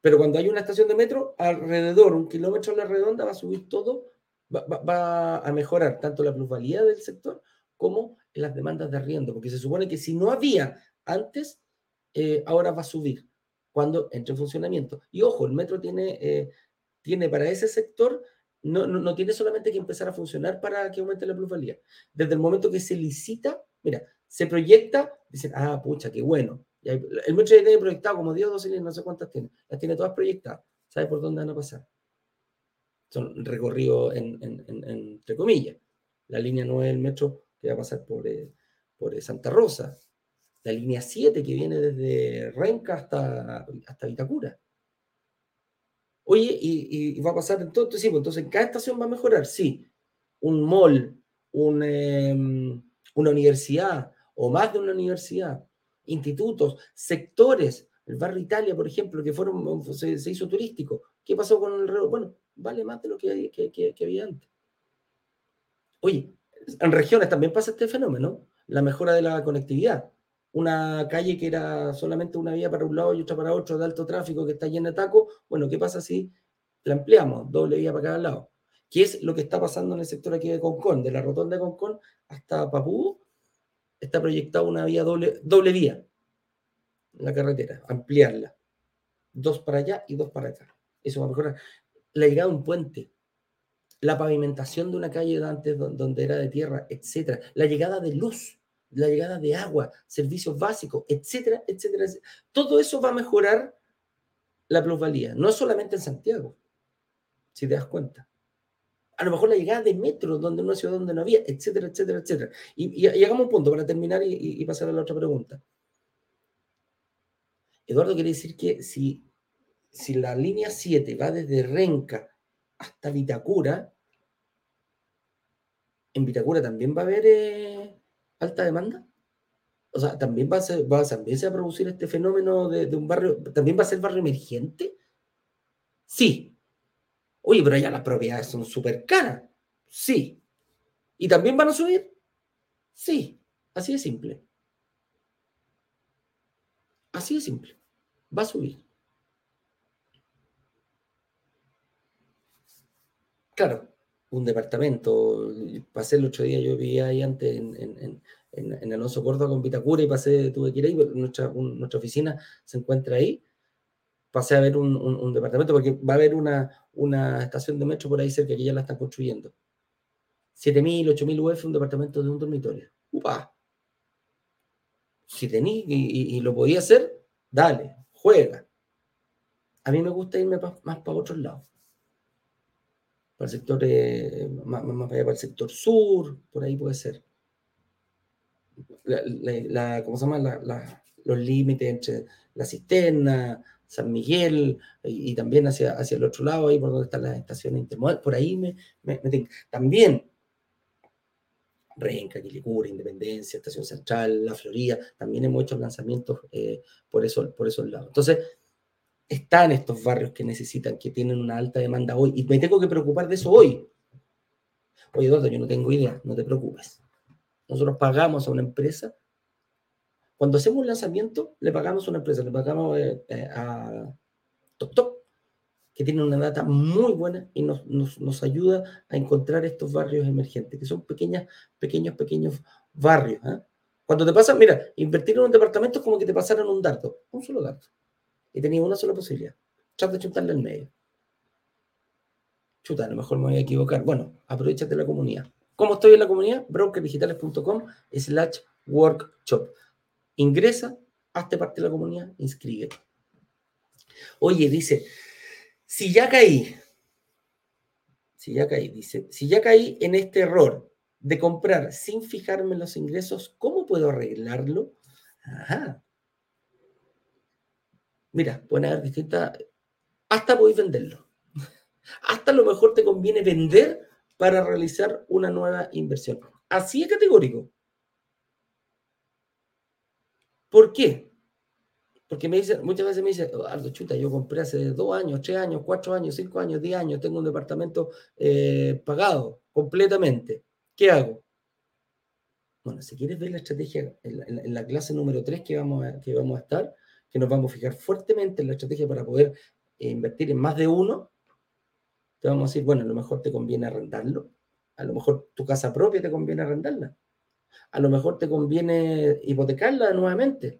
[SPEAKER 1] Pero cuando hay una estación de metro, alrededor, un kilómetro a la redonda, va a subir todo, va, a mejorar tanto la plusvalía del sector como las demandas de arriendo, porque se supone que si no había antes, eh, ahora va a subir cuando entre en funcionamiento. Y ojo, el metro tiene, eh, tiene para ese sector, no, no, no, tiene solamente que empezar a funcionar para que aumente la plusvalía. Desde el momento que se licita, mira, se proyecta, dicen, ah, pucha, qué bueno, el metro ya tiene proyectado como 10 o 12 líneas, no sé cuántas tiene. Las tiene todas proyectadas. ¿Sabe por dónde van a pasar? Son recorridos entre comillas. La línea 9 del metro que va a pasar por, eh, por eh, Santa Rosa. La línea 7 que viene desde Renca hasta, hasta Vitacura. Oye, y, va a pasar en todo. Entonces, entonces, ¿en cada estación va a mejorar? Sí. Un mall, un, em, una universidad o más de una universidad institutos, sectores, el barrio Italia, por ejemplo, que fueron, se, hizo turístico. ¿Qué pasó con el reloj? Bueno, vale más de lo que, que, había antes. Oye, en regiones también pasa este fenómeno, la mejora de la conectividad. Una calle que era solamente una vía para un lado y otra para otro de alto tráfico que está llena de tacos, bueno, ¿qué pasa si la ampliamos? Doble vía para cada lado. ¿Qué es lo que está pasando en el sector aquí de Concón? De la rotonda de Concón hasta Papú, está proyectada una vía doble, doble vía en la carretera, ampliarla. Dos para allá y dos para acá. Eso va a mejorar. La llegada de un puente, la pavimentación de una calle de antes donde era de tierra, etcétera. La llegada de luz, la llegada de agua, servicios básicos, etcétera, etcétera. Todo eso va a mejorar la plusvalía, no solamente en Santiago, si te das cuenta a lo mejor la llegada de metro, donde una ciudad donde no había, etcétera, etcétera, etcétera. Y, y, hagamos un punto para terminar y, pasar a la otra pregunta. Eduardo quiere decir que si, si la línea 7 va desde Renca hasta Vitacura, en Vitacura también va a haber eh, alta demanda. O sea, también va a, también se va a producir este fenómeno de, de un barrio, también va a ser barrio emergente. Sí, Oye, pero ya las propiedades son súper caras. Sí. ¿Y también van a subir? Sí. Así de simple. Así de simple. Va a subir. Claro, un departamento. Pasé el otro día, yo vivía ahí antes en, en, en, en Alonso Córdoba con Vitacura y pasé, tuve que ir ahí, nuestra, nuestra oficina se encuentra ahí pasé a ver un, departamento, porque va a haber una, una estación de metro por ahí cerca que ya la están construyendo. 7.000, 8.000 UF, un departamento de un dormitorio. ¡Upa! Si tení y, lo podía hacer, dale, juega. A mí me gusta irme más para otros lados. Para el sector, eh, más, más, allá para el sector sur, por ahí puede ser. La, ¿Cómo se llama? los límites entre la cisterna, San Miguel y, también hacia, hacia el otro lado, ahí por donde están las estaciones intermodales, por ahí me, me, También Renca, Quilicura, Independencia, Estación Central, La Florida, también hemos hecho lanzamientos eh, por, eso, por esos lados. Entonces, están estos barrios que necesitan, que tienen una alta demanda hoy, y me tengo que preocupar de eso hoy. Oye, Eduardo, yo no tengo idea, no te preocupes. Nosotros pagamos a una empresa cuando hacemos un lanzamiento, le pagamos a una empresa, le pagamos eh, eh, a que tiene una data muy buena y nos, nos, ayuda a encontrar estos barrios emergentes, que son pequeñas, pequeños, pequeños barrios. ¿ah? Cuando te pasa, mira, invertir en un departamento es como que te pasaran un dardo, un solo dardo, y tenías una sola posibilidad. Trata de chutarle al medio. Chuta, a lo mejor me voy a equivocar. Bueno, aprovechate la comunidad. ¿Cómo estoy en la comunidad? brokerdigitales.com slash workshop. Ingresa, hazte parte de la comunidad, inscríbete. Oye, dice, si ya caí, si ya caí, dice, si ya caí en este error de comprar sin fijarme los ingresos, ¿cómo puedo arreglarlo? Ajá. Mira, pueden haber distintas, hasta podéis venderlo. Hasta lo mejor te conviene vender para realizar una nueva inversión. Así es categórico. ¿Por qué? Porque me dice, muchas veces me dicen, Aldo, chuta, yo compré hace dos años, tres años, cuatro años, cinco años, diez años, tengo un departamento eh, pagado completamente. ¿Qué hago? Bueno, si quieres ver la estrategia en la, clase número tres que vamos, a, que vamos a estar, que nos vamos a fijar fuertemente en la estrategia para poder eh, invertir en más de uno, te vamos a decir, bueno, a lo mejor te conviene arrendarlo, a lo mejor tu casa propia te conviene arrendarla, a lo mejor te conviene hipotecarla nuevamente.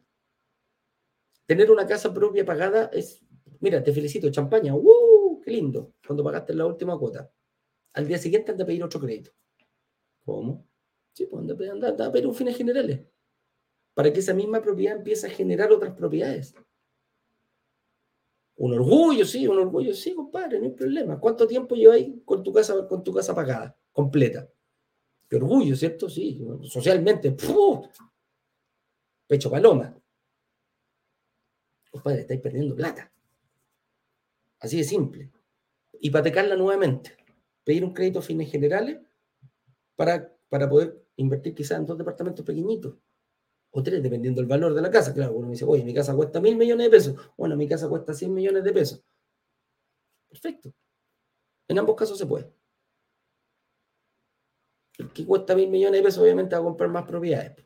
[SPEAKER 1] Tener una casa propia pagada es, mira, te felicito, champaña, ¡uh! ¡Qué lindo! Cuando pagaste la última cuota. Al día siguiente anda a pedir otro crédito. ¿Cómo? Sí, pues anda, anda a pedir un fines generales. Para que esa misma propiedad empiece a generar otras propiedades. Un orgullo, sí, un orgullo, sí, compadre, no hay problema. ¿Cuánto tiempo lleváis con tu casa, con tu casa pagada, completa? Qué orgullo, ¿cierto? Sí, socialmente, pecho paloma. Compadre, estáis perdiendo plata. Así de simple. Hipotecarla nuevamente. Pedir un crédito a fines generales para, para poder invertir quizás en dos departamentos pequeñitos o tres, dependiendo del valor de la casa. Claro, uno me dice, oye, mi casa cuesta mil millones de pesos. Bueno, mi casa cuesta 100 millones de pesos. Perfecto. En ambos casos se puede. El que cuesta mil millones de pesos, obviamente va a comprar más propiedades.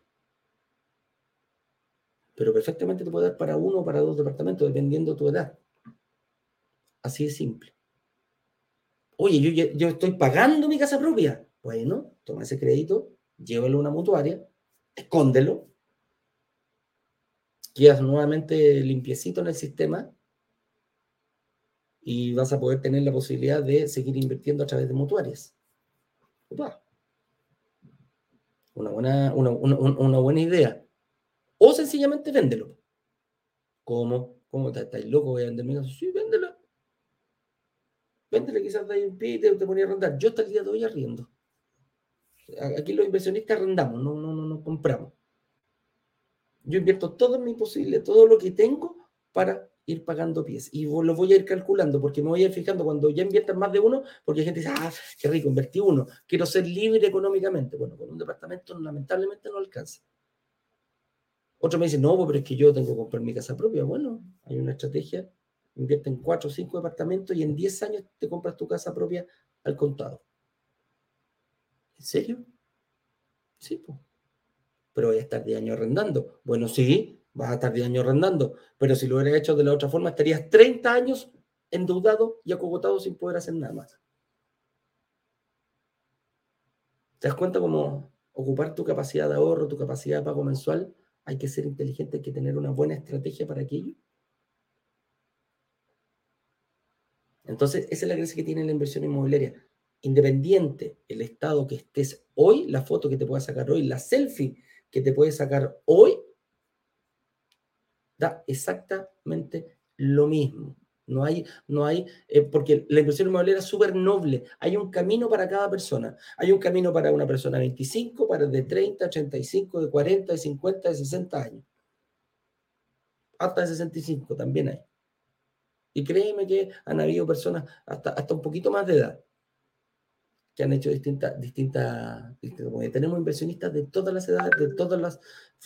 [SPEAKER 1] Pero perfectamente te puede dar para uno o para dos departamentos, dependiendo de tu edad. Así de simple. Oye, yo, yo estoy pagando mi casa propia. Bueno, toma ese crédito, llévalo a una mutuaria, escóndelo quedas nuevamente limpiecito en el sistema y vas a poder tener la posibilidad de seguir invirtiendo a través de mutuarias. Una buena, una, buena idea. O sencillamente véndelo. ¿Cómo? ¿Cómo estás loco? Voy a vender. Sí, véndelo. Véndelo, quizás de un pie te, te ponía a arrendar. Yo hasta el día de hoy arriendo. Aquí los inversionistas arrendamos, no, no, no, no compramos. Yo invierto todo mi posible, todo lo que tengo para ir pagando pies. Y lo voy a ir calculando porque me voy a ir fijando cuando ya inviertan más de uno, porque hay gente dice, ah, qué rico, invertí uno, quiero ser libre económicamente. Bueno, con un departamento lamentablemente no alcanza. Otro me dice, no, pero es que yo tengo que comprar mi casa propia. Bueno, hay una estrategia, invierte en cuatro o cinco departamentos y en 10 años te compras tu casa propia al contado. ¿En serio? Sí, pues pero voy a estar 10 años arrendando. Bueno, sí, vas a estar 10 años arrendando, pero si lo hubieras hecho de la otra forma, estarías 30 años endeudado y acogotado sin poder hacer nada más. ¿Te das cuenta cómo ocupar tu capacidad de ahorro, tu capacidad de pago mensual? Hay que ser inteligente, hay que tener una buena estrategia para aquello. Entonces, esa es la gracia que tiene la inversión inmobiliaria. Independiente el estado que estés hoy, la foto que te puedas sacar hoy, la selfie que te puede sacar hoy da exactamente lo mismo. No hay, no hay, eh, porque la inversión inmobiliaria es súper noble. Hay un camino para cada persona. Hay un camino para una persona de 25, para de 30, 35, de 40, de 50, de 60 años. Hasta de 65 también hay. Y créeme que han habido personas hasta, hasta un poquito más de edad que han hecho distintas, distintas, tenemos inversionistas de todas las edades, de todas las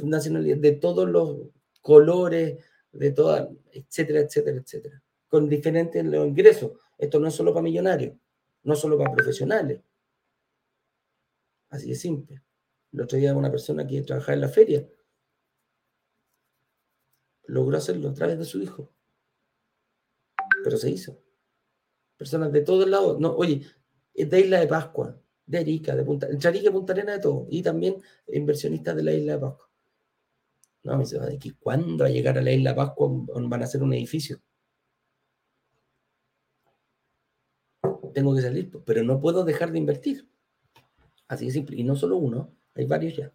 [SPEAKER 1] nacionalidades, de todos los colores, de todas, etcétera, etcétera, etcétera, con diferentes ingresos. Esto no es solo para millonarios, no solo para profesionales. Así de simple. El otro día una persona que trabajaba en la feria logró hacerlo a través de su hijo. Pero se hizo. Personas de todos lados. No, oye, de Isla de Pascua, de Arica, de Punta, y Punta Arena de todo, y también inversionistas de la Isla de Pascua. No, me dice, ¿cuándo va a llegar a la Isla de Pascua van a hacer un edificio? Tengo que salir, pero no puedo dejar de invertir. Así de simple. Y no solo uno, hay varios ya.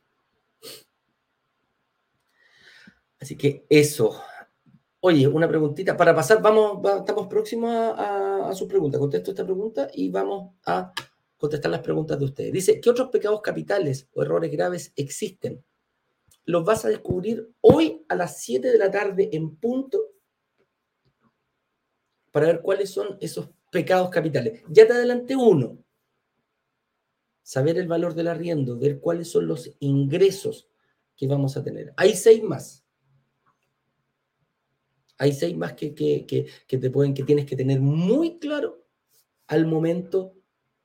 [SPEAKER 1] Así que eso. Oye, una preguntita. Para pasar, vamos, estamos próximos a, su pregunta. Contesto esta pregunta y vamos a contestar las preguntas de ustedes. Dice, ¿qué otros pecados capitales o errores graves existen? Los vas a descubrir hoy a las 7 de la tarde en punto para ver cuáles son esos pecados capitales. Ya te adelanté uno. Saber el valor del arriendo, ver cuáles son los ingresos que vamos a tener. Hay seis más. Hay seis más que, te pueden, que tienes que tener muy claro al momento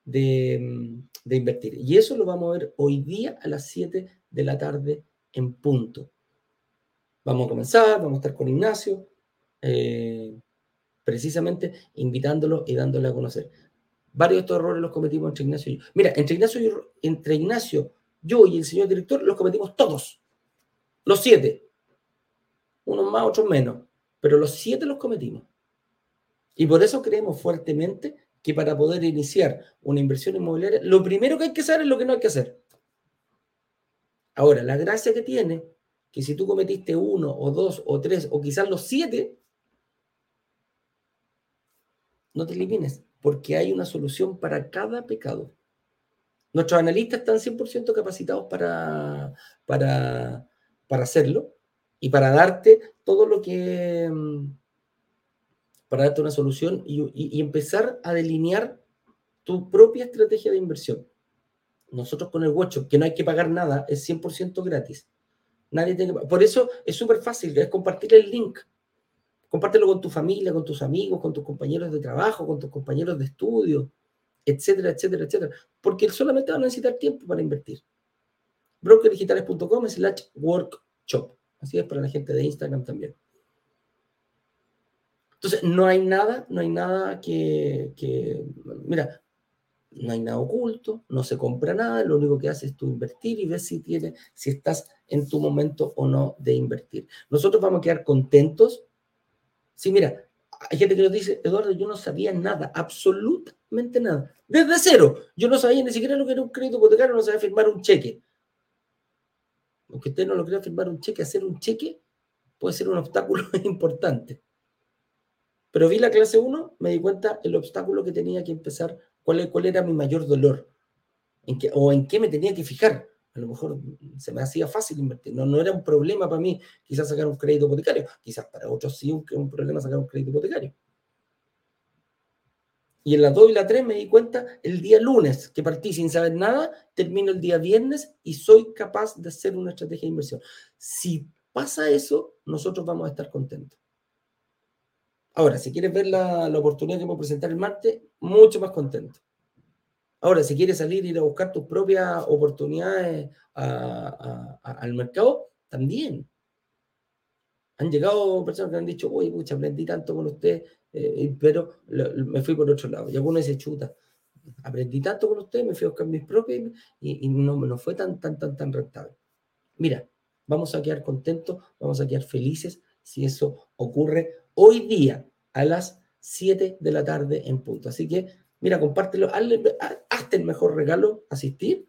[SPEAKER 1] de, de, invertir. Y eso lo vamos a ver hoy día a las 7 de la tarde en punto. Vamos a comenzar, vamos a estar con Ignacio, eh, precisamente invitándolo y dándole a conocer. Varios de estos errores los cometimos entre Ignacio y yo. Mira, entre Ignacio, y, entre Ignacio, yo y el señor director los cometimos todos. Los siete. Unos más, otros menos. Pero los siete los cometimos. Y por eso creemos fuertemente que para poder iniciar una inversión inmobiliaria, lo primero que hay que hacer es lo que no hay que hacer. Ahora, la gracia que tiene, que si tú cometiste uno o dos o tres o quizás los siete, no te elimines, porque hay una solución para cada pecado. Nuestros analistas están 100% capacitados para, para, para hacerlo y para darte todo lo que, mm, para darte una solución y, empezar a delinear tu propia estrategia de inversión. Nosotros con el workshop, que no hay que pagar nada, es 100% gratis. Nadie tiene Por eso es súper fácil, es compartir el link. Compártelo con tu familia, con tus amigos, con tus compañeros de trabajo, con tus compañeros de estudio, etcétera, etcétera, etcétera. Porque solamente van a necesitar tiempo para invertir. brokerdigitales.com slash workshop. Así es para la gente de Instagram también. Entonces, no hay nada, no hay nada que, que, mira, no hay nada oculto, no se compra nada, lo único que haces es tú invertir y ver si, tiene, si estás en tu momento o no de invertir. Nosotros vamos a quedar contentos Sí, mira, hay gente que nos dice, Eduardo, yo no sabía nada, absolutamente nada. Desde cero. Yo no sabía ni siquiera lo que era un crédito hipotecario, no sabía firmar un cheque. Aunque usted no lo crea firmar un cheque, hacer un cheque puede ser un obstáculo importante. Pero vi la clase 1, me di cuenta el obstáculo que tenía que empezar, cuál, cuál era mi mayor dolor, en qué, o en qué me tenía que fijar a lo mejor se me hacía fácil invertir. No, no era un problema para mí quizás sacar un crédito hipotecario. Quizás para otros sí un, un problema sacar un crédito hipotecario. Y en la 2 y la 3 me di cuenta el día lunes que partí sin saber nada, termino el día viernes y soy capaz de hacer una estrategia de inversión. Si pasa eso, nosotros vamos a estar contentos. Ahora, si quieres ver la, la oportunidad que vamos a presentar el martes, mucho más contento. Ahora, si quieres salir y ir a buscar tus propias oportunidades al mercado, también. Han llegado personas que han dicho, uy, mucha aprendí tanto con usted, eh, pero me fui por otro lado. Y algunos dicen, chuta, aprendí tanto con usted, me fui a buscar mis propias y, no, no fue tan, tan, tan, tan rentable. Mira, vamos a quedar contentos, vamos a quedar felices si eso ocurre hoy día a las 7 de la tarde en punto. Así que Mira, compártelo, hazte el mejor regalo, asistir,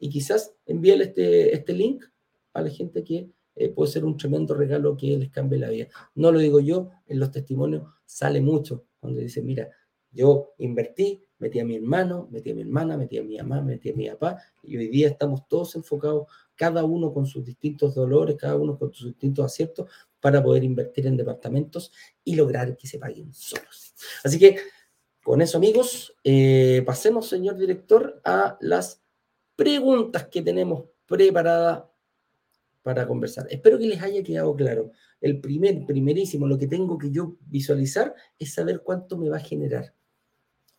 [SPEAKER 1] y quizás envíale este, este link a la gente que eh, puede ser un tremendo regalo que les cambie la vida. No lo digo yo, en los testimonios sale mucho cuando dice, mira, yo invertí, metí a mi hermano, metí a mi hermana, metí a mi mamá, metí a mi papá, y hoy día estamos todos enfocados, cada uno con sus distintos dolores, cada uno con sus distintos aciertos, para poder invertir en departamentos y lograr que se paguen solos. Así que con eso, amigos, eh, pasemos, señor director, a las preguntas que tenemos preparadas para conversar. Espero que les haya quedado claro. El primer, primerísimo, lo que tengo que yo visualizar es saber cuánto me va a generar.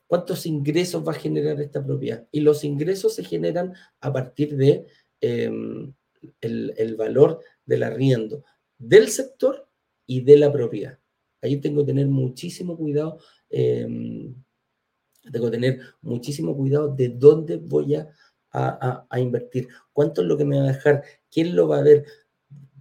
[SPEAKER 1] ¿Cuántos ingresos va a generar esta propiedad? Y los ingresos se generan a partir de em, el, el valor del arriendo del sector y de la propiedad. Ahí tengo que tener muchísimo cuidado Em, tengo que tener muchísimo cuidado de dónde voy a, a, invertir, cuánto es lo que me va a dejar, quién lo va a ver,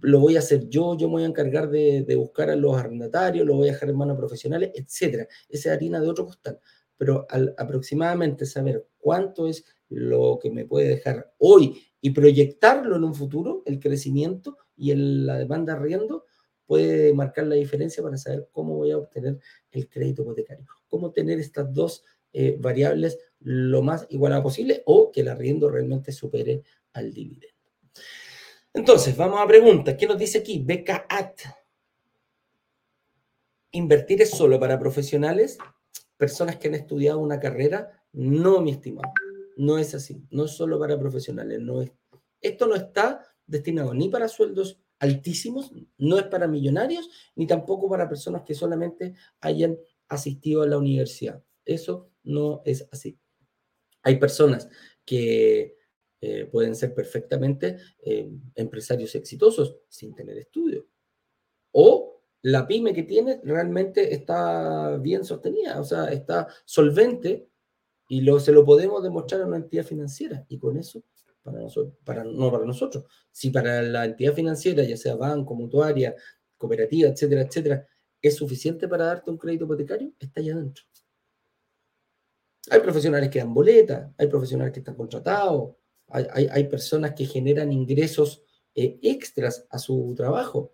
[SPEAKER 1] lo voy a hacer yo, yo me voy a encargar de, buscar a los arrendatarios, lo voy a dejar en manos profesionales, etcétera. Esa es harina de otro costal. Pero al aproximadamente saber cuánto es lo que me puede dejar hoy y proyectarlo en un futuro, el crecimiento y la demanda arriendo, puede marcar la diferencia para saber cómo voy a obtener el crédito hipotecario. Cómo tener estas dos eh, variables lo más igualada posible o que el arriendo realmente supere al dividendo. Entonces, vamos a preguntas. ¿Qué nos dice aquí? Beca At. invertir es solo para profesionales, personas que han estudiado una carrera, no, mi estimado, no es así, no es solo para profesionales, no es, esto no está destinado ni para sueldos altísimos, no es para millonarios, ni tampoco para personas que solamente hayan asistido a la universidad. Eso no es así. Hay personas que eh, pueden ser perfectamente eh, empresarios exitosos sin tener estudio. O la pyme que tiene realmente está bien sostenida, o sea, está solvente y lo, se lo podemos demostrar a una entidad financiera. Y con eso, para nosotros, para, no para nosotros, si para la entidad financiera, ya sea banco, mutuaria, cooperativa, etcétera, etcétera, es suficiente para darte un crédito hipotecario, está allá adentro. Hay profesionales que dan boletas, hay profesionales que están contratados, hay, personas que generan ingresos eh, extras a su trabajo.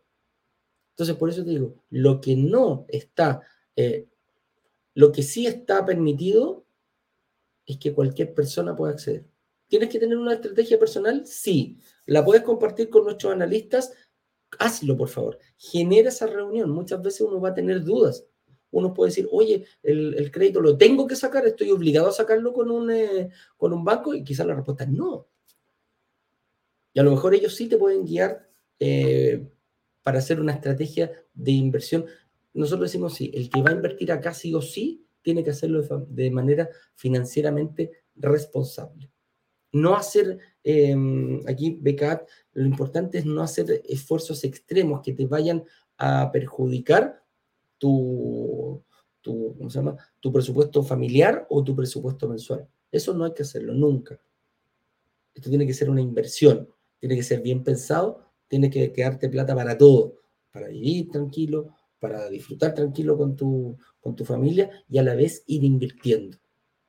[SPEAKER 1] Entonces, por eso te digo, lo que no está, eh, lo que sí está permitido es que cualquier persona pueda acceder. ¿Tienes que tener una estrategia personal? Sí. ¿La puedes compartir con nuestros analistas? Hazlo, por favor. Genera esa reunión. Muchas veces uno va a tener dudas. Uno puede decir, oye, el, crédito lo tengo que sacar, estoy obligado a sacarlo con un, eh, con un banco, y quizás la respuesta es no. Y a lo mejor ellos sí te pueden guiar eh, para hacer una estrategia de inversión. Nosotros decimos, sí, el que va a invertir acá sí o sí, tiene que hacerlo de, manera financieramente responsable. No hacer, em, aquí BCAT, lo importante es no hacer esfuerzos extremos que te vayan a perjudicar tu, tu, ¿cómo se llama? tu presupuesto familiar o tu presupuesto mensual. Eso no hay que hacerlo nunca. Esto tiene que ser una inversión, tiene que ser bien pensado, tiene que quedarte plata para todo, para vivir tranquilo, para disfrutar tranquilo con tu, con tu familia y a la vez ir invirtiendo.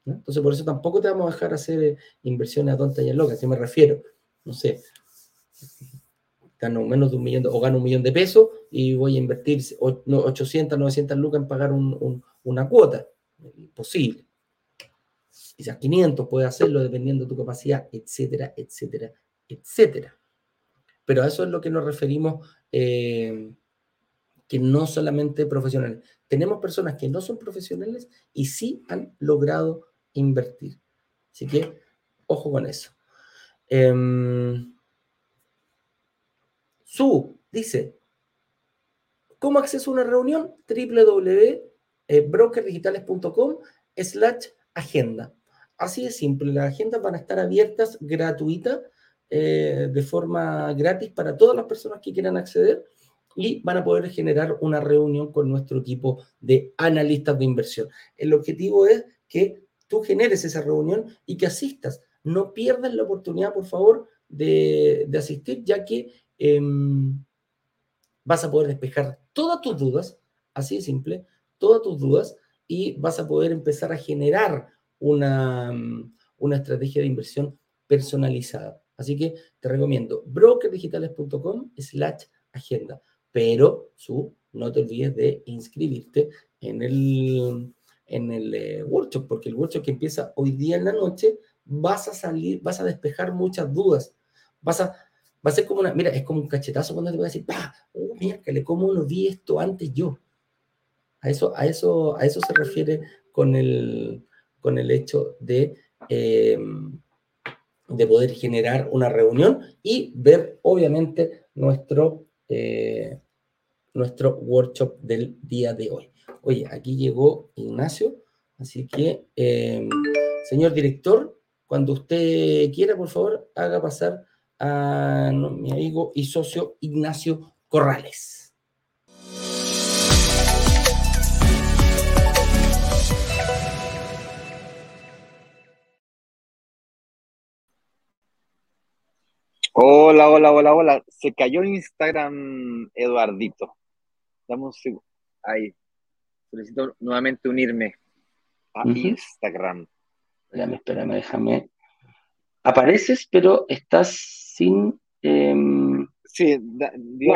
[SPEAKER 1] Entonces, por eso tampoco te vamos a dejar hacer inversiones a tontas y a locas. ¿A qué me refiero? No sé, gano menos de un millón, o gano un millón de pesos y voy a invertir 800, 900 lucas en pagar una cuota. Imposible. Quizás 500 puede hacerlo dependiendo de tu capacidad, etcétera, etcétera, etcétera. Pero a eso es lo que nos referimos, eh, que no solamente profesionales. Tenemos personas que no son profesionales y sí han logrado invertir. Así que, ojo con eso. Em, Su dice, ¿cómo acceso a una reunión? www.brokerdigitales.com slash agenda. Así de simple, las agendas van a estar abiertas gratuitas eh, de forma gratis para todas las personas que quieran acceder y van a poder generar una reunión con nuestro equipo de analistas de inversión. El objetivo es que tú generes esa reunión y que asistas. No pierdas la oportunidad, por favor, de, asistir, ya que em, vas a poder despejar todas tus dudas, así de simple, todas tus dudas, y vas a poder empezar a generar una, una estrategia de inversión personalizada. Así que te recomiendo brokerdigitales.com slash agenda. Pero no te olvides de inscribirte en el, en el eh, workshop, porque el workshop que empieza hoy día en la noche, vas a salir, vas a despejar muchas dudas. Vas a, va a ser como una, mira, es como un cachetazo cuando te voy a decir, ¡pah! ¡Oh, miércoles! ¿Cómo no vi esto antes yo? A eso, a eso, a eso se refiere con el, con el hecho de... Eh, de poder generar una reunión y ver, obviamente, nuestro, eh, nuestro workshop del día de hoy. Oye, aquí llegó Ignacio, así que, em, señor director, cuando usted quiera, por favor, haga pasar a mi amigo y socio Ignacio Corrales.
[SPEAKER 2] Hola, hola, hola, hola. Se cayó Instagram, Eduardito. Damos ahí. Solicito nuevamente unirme a Instagram.
[SPEAKER 1] Espérame, espérame, déjame. Apareces, pero estás sin. Em,
[SPEAKER 2] sí, de,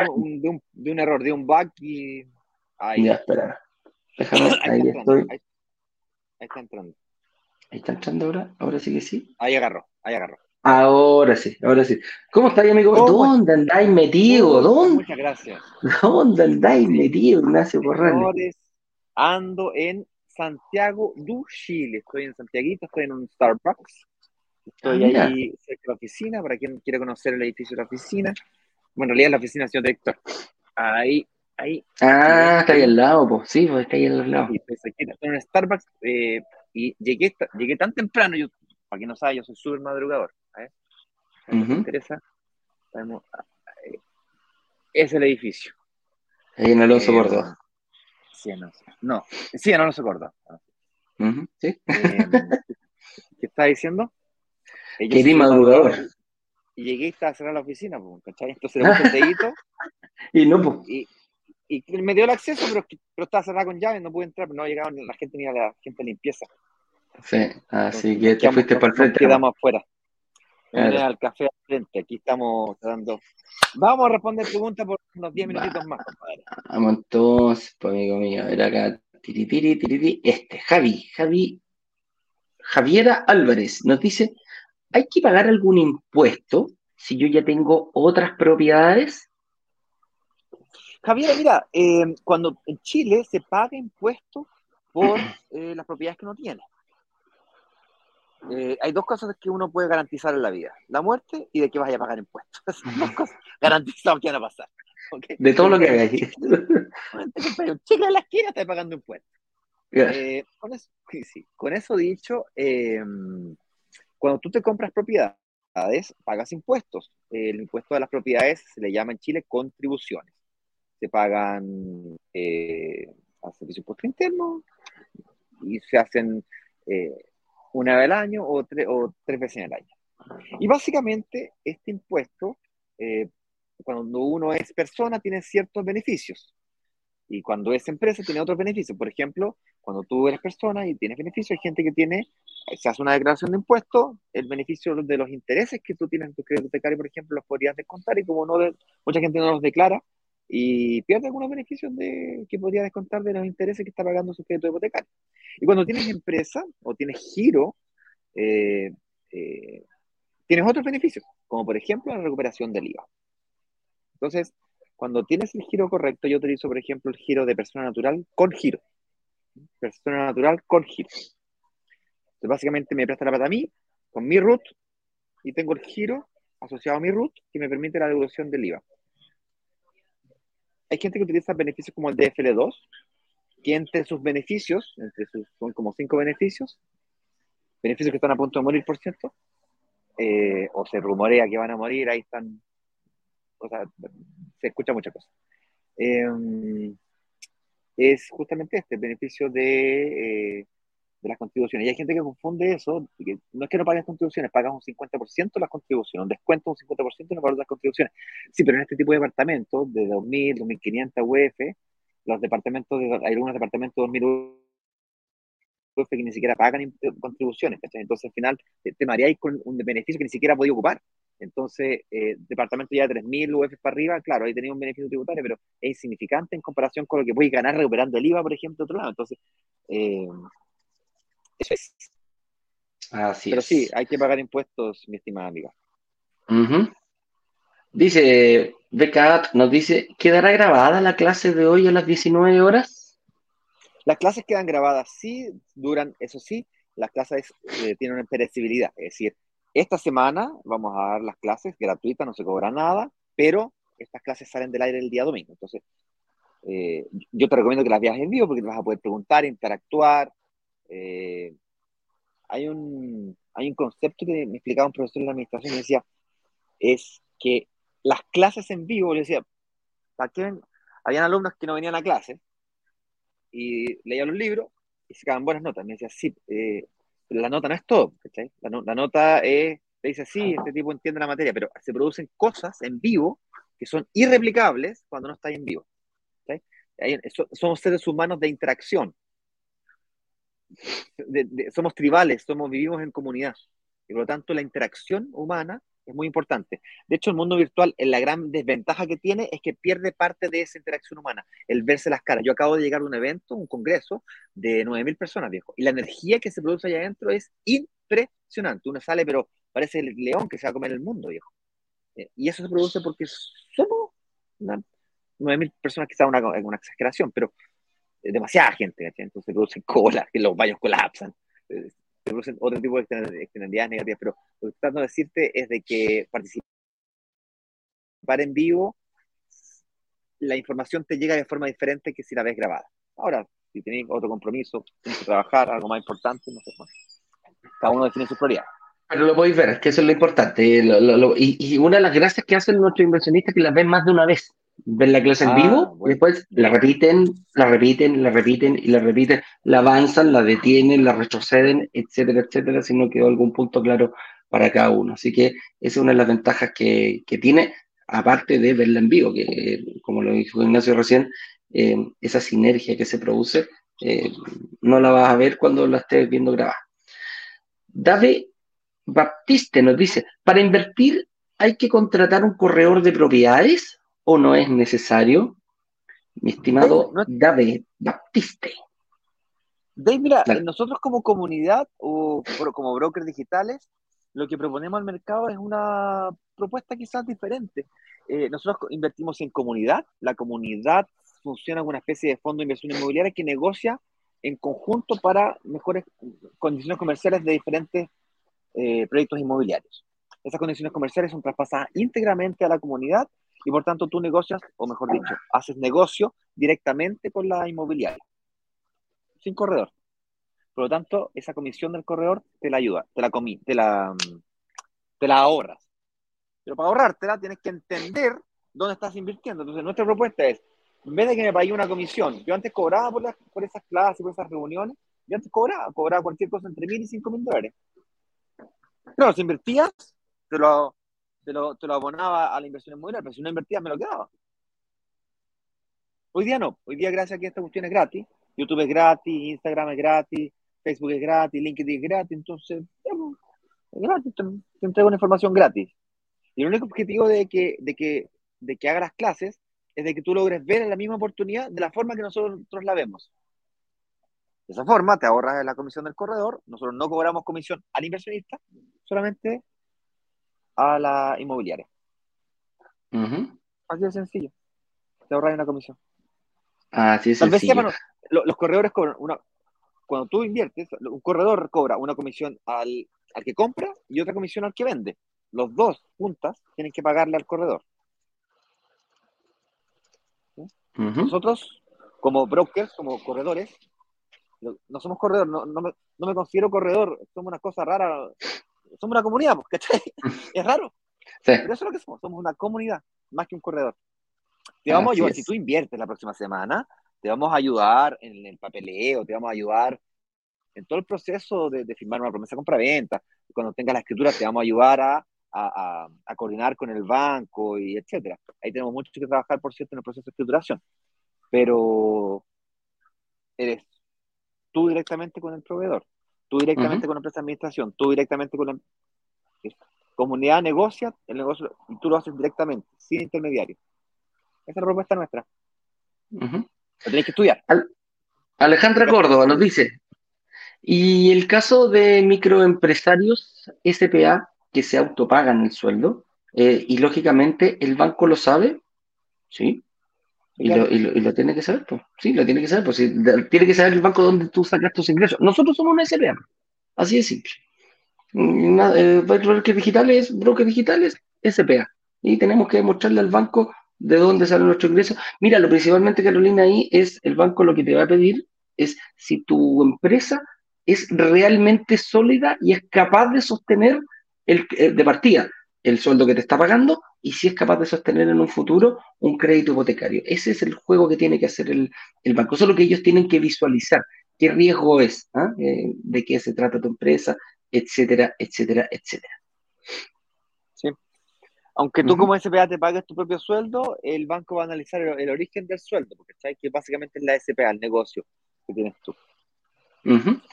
[SPEAKER 2] un, error, de un bug y.
[SPEAKER 1] Ahí. Ya, espera. Déjame, ahí, estoy.
[SPEAKER 2] ahí, está entrando.
[SPEAKER 1] Ahí está entrando ahora. Ahora sí que sí.
[SPEAKER 2] Ahí agarró, ahí agarró.
[SPEAKER 1] Ahora sí, ahora sí. ¿Cómo estáis, amigo? ¿Dónde andáis metido? ¿Dónde?
[SPEAKER 2] Muchas gracias.
[SPEAKER 1] ¿Dónde andáis metido, Ignacio Corrales?
[SPEAKER 2] ando en Santiago du Chile. Estoy en Santiaguito, estoy en un Starbucks. Estoy
[SPEAKER 1] Ah,
[SPEAKER 2] ahí cerca de la oficina, para quien quiera conocer el edificio de la oficina. Bueno, en realidad es la oficina señor director. Ahí, ahí.
[SPEAKER 3] Ah, está ahí al lado, pues. Sí, pues está ahí al lado.
[SPEAKER 2] Y estoy cerquita, estoy en un Starbucks eh, y llegué, llegué tan temprano, yo, para quien no sabe, yo soy súper madrugador. ¿eh? Le
[SPEAKER 3] Ujú.
[SPEAKER 2] interesa, sabemos, ah, eh, es el edificio.
[SPEAKER 3] Ahí en Alonso
[SPEAKER 2] Eh,
[SPEAKER 3] Córdoba.
[SPEAKER 2] Sí, no, no, sí, en Alonso Córdoba.
[SPEAKER 3] Ujú, Sí.
[SPEAKER 2] Eh, ¿Qué está diciendo? Soy
[SPEAKER 3] eres
[SPEAKER 2] madrugador. Y llegué y estaba cerrada la oficina, pues, ¿cachai? Entonces le puse el dedito
[SPEAKER 3] Y no, pues.
[SPEAKER 2] y, y me dio el acceso, pero, pero estaba cerrada con llave, no pude entrar, pero no llegaba ni la gente ni a la gente de limpieza.
[SPEAKER 3] Sí, así
[SPEAKER 2] Entonces,
[SPEAKER 3] que te
[SPEAKER 2] quedamos-
[SPEAKER 3] fuiste para el frente.
[SPEAKER 2] quedamos afuera.
[SPEAKER 3] Claro.
[SPEAKER 2] al café al frente, aquí estamos dando. Vamos a responder preguntas por unos 10 minutitos más, compadre.
[SPEAKER 3] Vamos entonces, pues, amigo mío. A ver acá. Tiritiri, tiritiri. Este, Javi, Javi. Javiera Álvarez nos dice: ¿hay que pagar algún impuesto si yo ya tengo otras propiedades?
[SPEAKER 2] Javier, mira, eh, cuando en Chile se paga impuesto por eh, las propiedades que uno tiene. Eh, hay dos cosas que uno puede garantizar en la vida: la muerte y de que vaya a pagar impuestos. Esas dos cosas garantizadas que van a pasar.
[SPEAKER 3] De todo lo que hagáis.
[SPEAKER 2] Un chicle en la esquina está pagando impuestos. Eh, con, eso, sí, con eso dicho, cuando tú te compras propiedades, pagas impuestos. El impuesto de las propiedades se le llama en Chile contribuciones. Se pagan eh, a servicio impuesto interno y se hacen eh, una vez al año o, tre o, tres veces el año. Y básicamente este impuesto, eh, cuando uno es persona, tiene ciertos beneficios. Y cuando es empresa, tiene otros beneficios. Por ejemplo, cuando tú eres persona y tienes beneficios, hay gente que tiene, se hace una declaración de impuestos, el beneficio de los intereses que tú tienes en tu crédito hipotecario, por ejemplo, los podrías descontar y como no mucha gente no los declara y pierde algunos beneficios de, que podría descontar de los intereses que está pagando su crédito hipotecario. Y cuando tienes empresa o tienes giro, eh, eh, tienes otros beneficios, como por ejemplo la recuperación del IVA. Entonces, cuando tienes el giro correcto, yo utilizo, por ejemplo, el giro de persona natural con giro. Persona natural con giro. Entonces, básicamente me presta la plata a mí, con mi root, y tengo el giro asociado a mi root que me permite la devolución del IVA. Hay gente que utiliza beneficios como el DFL2, que entre sus beneficios, entre sus, son como cinco beneficios, beneficios que están a punto de morir, por cierto, eh, o se rumorea que van a morir, ahí están cosas, se escucha muchas cosas. Eh, es justamente este, el beneficio de, eh, de, las contribuciones. Y hay gente que confunde eso, no es que no pagues contribuciones, pagas un 50% de las contribuciones, un descuento un 50% en el valor de las contribuciones. Sí, pero en este tipo de departamentos, de 2.000, 2.500 UF, los departamentos, de, hay algunos departamentos de 2.000 UF que ni siquiera pagan contribuciones, ¿cachai? Entonces al final te, te mareáis con un beneficio que ni siquiera podía ocupar. Entonces, eh, departamento ya de 3.000 UF para arriba, claro, ahí tenía un beneficio tributario, pero es insignificante en comparación con lo que puedes ganar recuperando el IVA, por ejemplo, de otro lado. Entonces, eh, eso es.
[SPEAKER 3] Así
[SPEAKER 2] pero
[SPEAKER 3] es.
[SPEAKER 2] sí, hay que pagar impuestos, mi estimada amiga.
[SPEAKER 3] Uh -huh. Dice, Becat nos dice, ¿quedará grabada la clase de hoy a las 19 horas?
[SPEAKER 2] Las clases quedan grabadas, sí, duran, eso sí, las clases eh, tienen una perecibilidad, es decir, esta semana vamos a dar las clases gratuitas, no se cobra nada, pero estas clases salen del aire el día domingo. Entonces, eh, yo te recomiendo que las veas en vivo porque te vas a poder preguntar, interactuar. Eh, hay, un, hay un concepto que me explicaba un profesor de la administración y decía, es que las clases en vivo, le decía, ¿para qué ven? Habían alumnos que no venían a clase y leían los libros y sacaban buenas notas. Me decía, sí, eh, la nota no es todo, ¿cachai? La, no, la nota es, te dice, sí, este tipo entiende la materia, pero se producen cosas en vivo que son irreplicables cuando no estáis en vivo. ¿cachai? So, somos seres humanos de interacción. Somos tribales, somos, vivimos en comunidad. Y por lo tanto, la interacción humana es muy importante. De hecho, el mundo virtual, la gran desventaja que tiene es que pierde parte de esa interacción humana, el verse las caras. Yo acabo de llegar a un evento, un congreso de 9.000 personas, viejo, y la energía que se produce allá adentro es impresionante. Uno sale, pero parece el león que se va a comer el mundo, viejo. Y eso se produce porque somos 9.000 personas, quizás una, una exageración, pero demasiada gente, entonces se producen colas, que los baños colapsan, se producen otro tipo de externalidades negativas, pero lo que estoy tratando de decirte es de que participar en vivo, la información te llega de forma diferente que si la ves grabada. Ahora, si tienes otro compromiso, tienes que trabajar, algo más importante, no sé más. Cada uno define su prioridad.
[SPEAKER 1] Pero lo podéis ver, que eso es lo importante. y, una de las gracias que hacen nuestros inversionistas es que las ven más de una vez. Ven la clase en ah, vivo, y después la repiten, la repiten, la repiten y la repiten, la avanzan, la detienen, la retroceden, etcétera, etcétera, si no quedó algún punto claro para cada uno. Así que esa es una de las ventajas que, que tiene, aparte de verla en vivo, que como lo dijo Ignacio recién, eh, esa sinergia que se produce, eh, no la vas a ver cuando la estés viendo grabada. David Baptiste nos dice, para invertir hay que contratar un corredor de propiedades o no es necesario? Mi estimado David Baptiste.
[SPEAKER 2] Dave, mira, nosotros como comunidad o como brokers digitales, lo que proponemos al mercado es una propuesta quizás diferente. Eh, nosotros invertimos en comunidad, la comunidad funciona como una especie de fondo de inversión inmobiliaria que negocia en conjunto para mejores condiciones comerciales de diferentes eh, proyectos inmobiliarios. Esas condiciones comerciales son traspasadas íntegramente a la comunidad y por tanto tú negocias, o mejor dicho, haces negocio directamente con la inmobiliaria, sin corredor. Por lo tanto, esa comisión del corredor te la ayuda, te la, comi te la, te la ahorras. Pero para ahorrártela tienes que entender dónde estás invirtiendo. Entonces, nuestra propuesta es, en vez de que me pague una comisión, yo antes cobraba por, las, por esas clases, por esas reuniones, yo antes cobraba, cobraba cualquier cosa entre mil y cinco mil dólares. Claro, si invertías, te lo, te lo, te lo abonaba a la inversión inmobiliaria, pero si no invertías, me lo quedaba. Hoy día no. Hoy día, gracias a que esta cuestión es gratis, YouTube es gratis, Instagram es gratis, Facebook es gratis, LinkedIn es gratis, entonces, es gratis, te, entrego una información gratis. Y el único objetivo de que, de que, de que haga las clases es de que tú logres ver la misma oportunidad de la forma que nosotros la vemos. De esa forma te ahorras la comisión del corredor, nosotros no cobramos comisión al inversionista, solamente a la inmobiliaria. Así de sencillo. Te ahorras una comisión.
[SPEAKER 1] Así es sencillo.
[SPEAKER 2] los corredores cobran una. Cuando tú inviertes, un corredor cobra una comisión al, al que compra y otra comisión al que vende. Los dos juntas tienen que pagarle al corredor. Nosotros, como brokers, como corredores, no somos corredores, no, no, me, no, me, considero corredor, somos una cosa rara, somos una comunidad, pues, ¿cachai? es raro. Pero eso es lo que somos, somos una comunidad, más que un corredor. Te vamos a ayudar, si tú inviertes la próxima semana, te vamos a ayudar en el papeleo, te vamos a ayudar en todo el proceso de, de firmar una promesa de compra-venta. Cuando tengas la escritura, te vamos a ayudar a, a, a, coordinar con el banco y etcétera. Ahí tenemos mucho que trabajar, por cierto, en el proceso de escrituración. Pero eres tú directamente con el proveedor, tú directamente con la empresa de administración, tú directamente con la comunidad negocia el negocio y tú lo haces directamente, sin intermediario. Esa es la propuesta nuestra. Lo tienes que estudiar.
[SPEAKER 1] Alejandra Córdoba nos dice, ¿y el caso de microempresarios SPA que se autopagan el sueldo? Eh, y lógicamente el banco lo sabe, ¿sí? Y, lo, y, lo, tiene que saber, pues. Sí, lo tiene que saber, pues. tiene que saber el banco donde tú sacas tus ingresos. Nosotros somos una SPA. Así de simple. Nada, eh, brokers digitales, brokers digitales, SPA. Y tenemos que demostrarle al banco de dónde salen nuestros ingresos. Mira, lo principalmente, Carolina, ahí es el banco lo que te va a pedir es si tu empresa es realmente sólida y es capaz de sostener el, eh, de partida el sueldo que te está pagando y si es capaz de sostener en un futuro un crédito hipotecario. Ese es el juego que tiene que hacer el, banco. Eso es lo que ellos tienen que visualizar. ¿Qué riesgo es? ¿ah? Eh, ¿De qué se trata tu empresa? Etcétera, etcétera, etcétera.
[SPEAKER 2] Sí. Aunque tú como SPA te pagues tu propio sueldo, el banco va a analizar el, origen del sueldo, porque sabes que básicamente es la SPA, el negocio que tienes tú.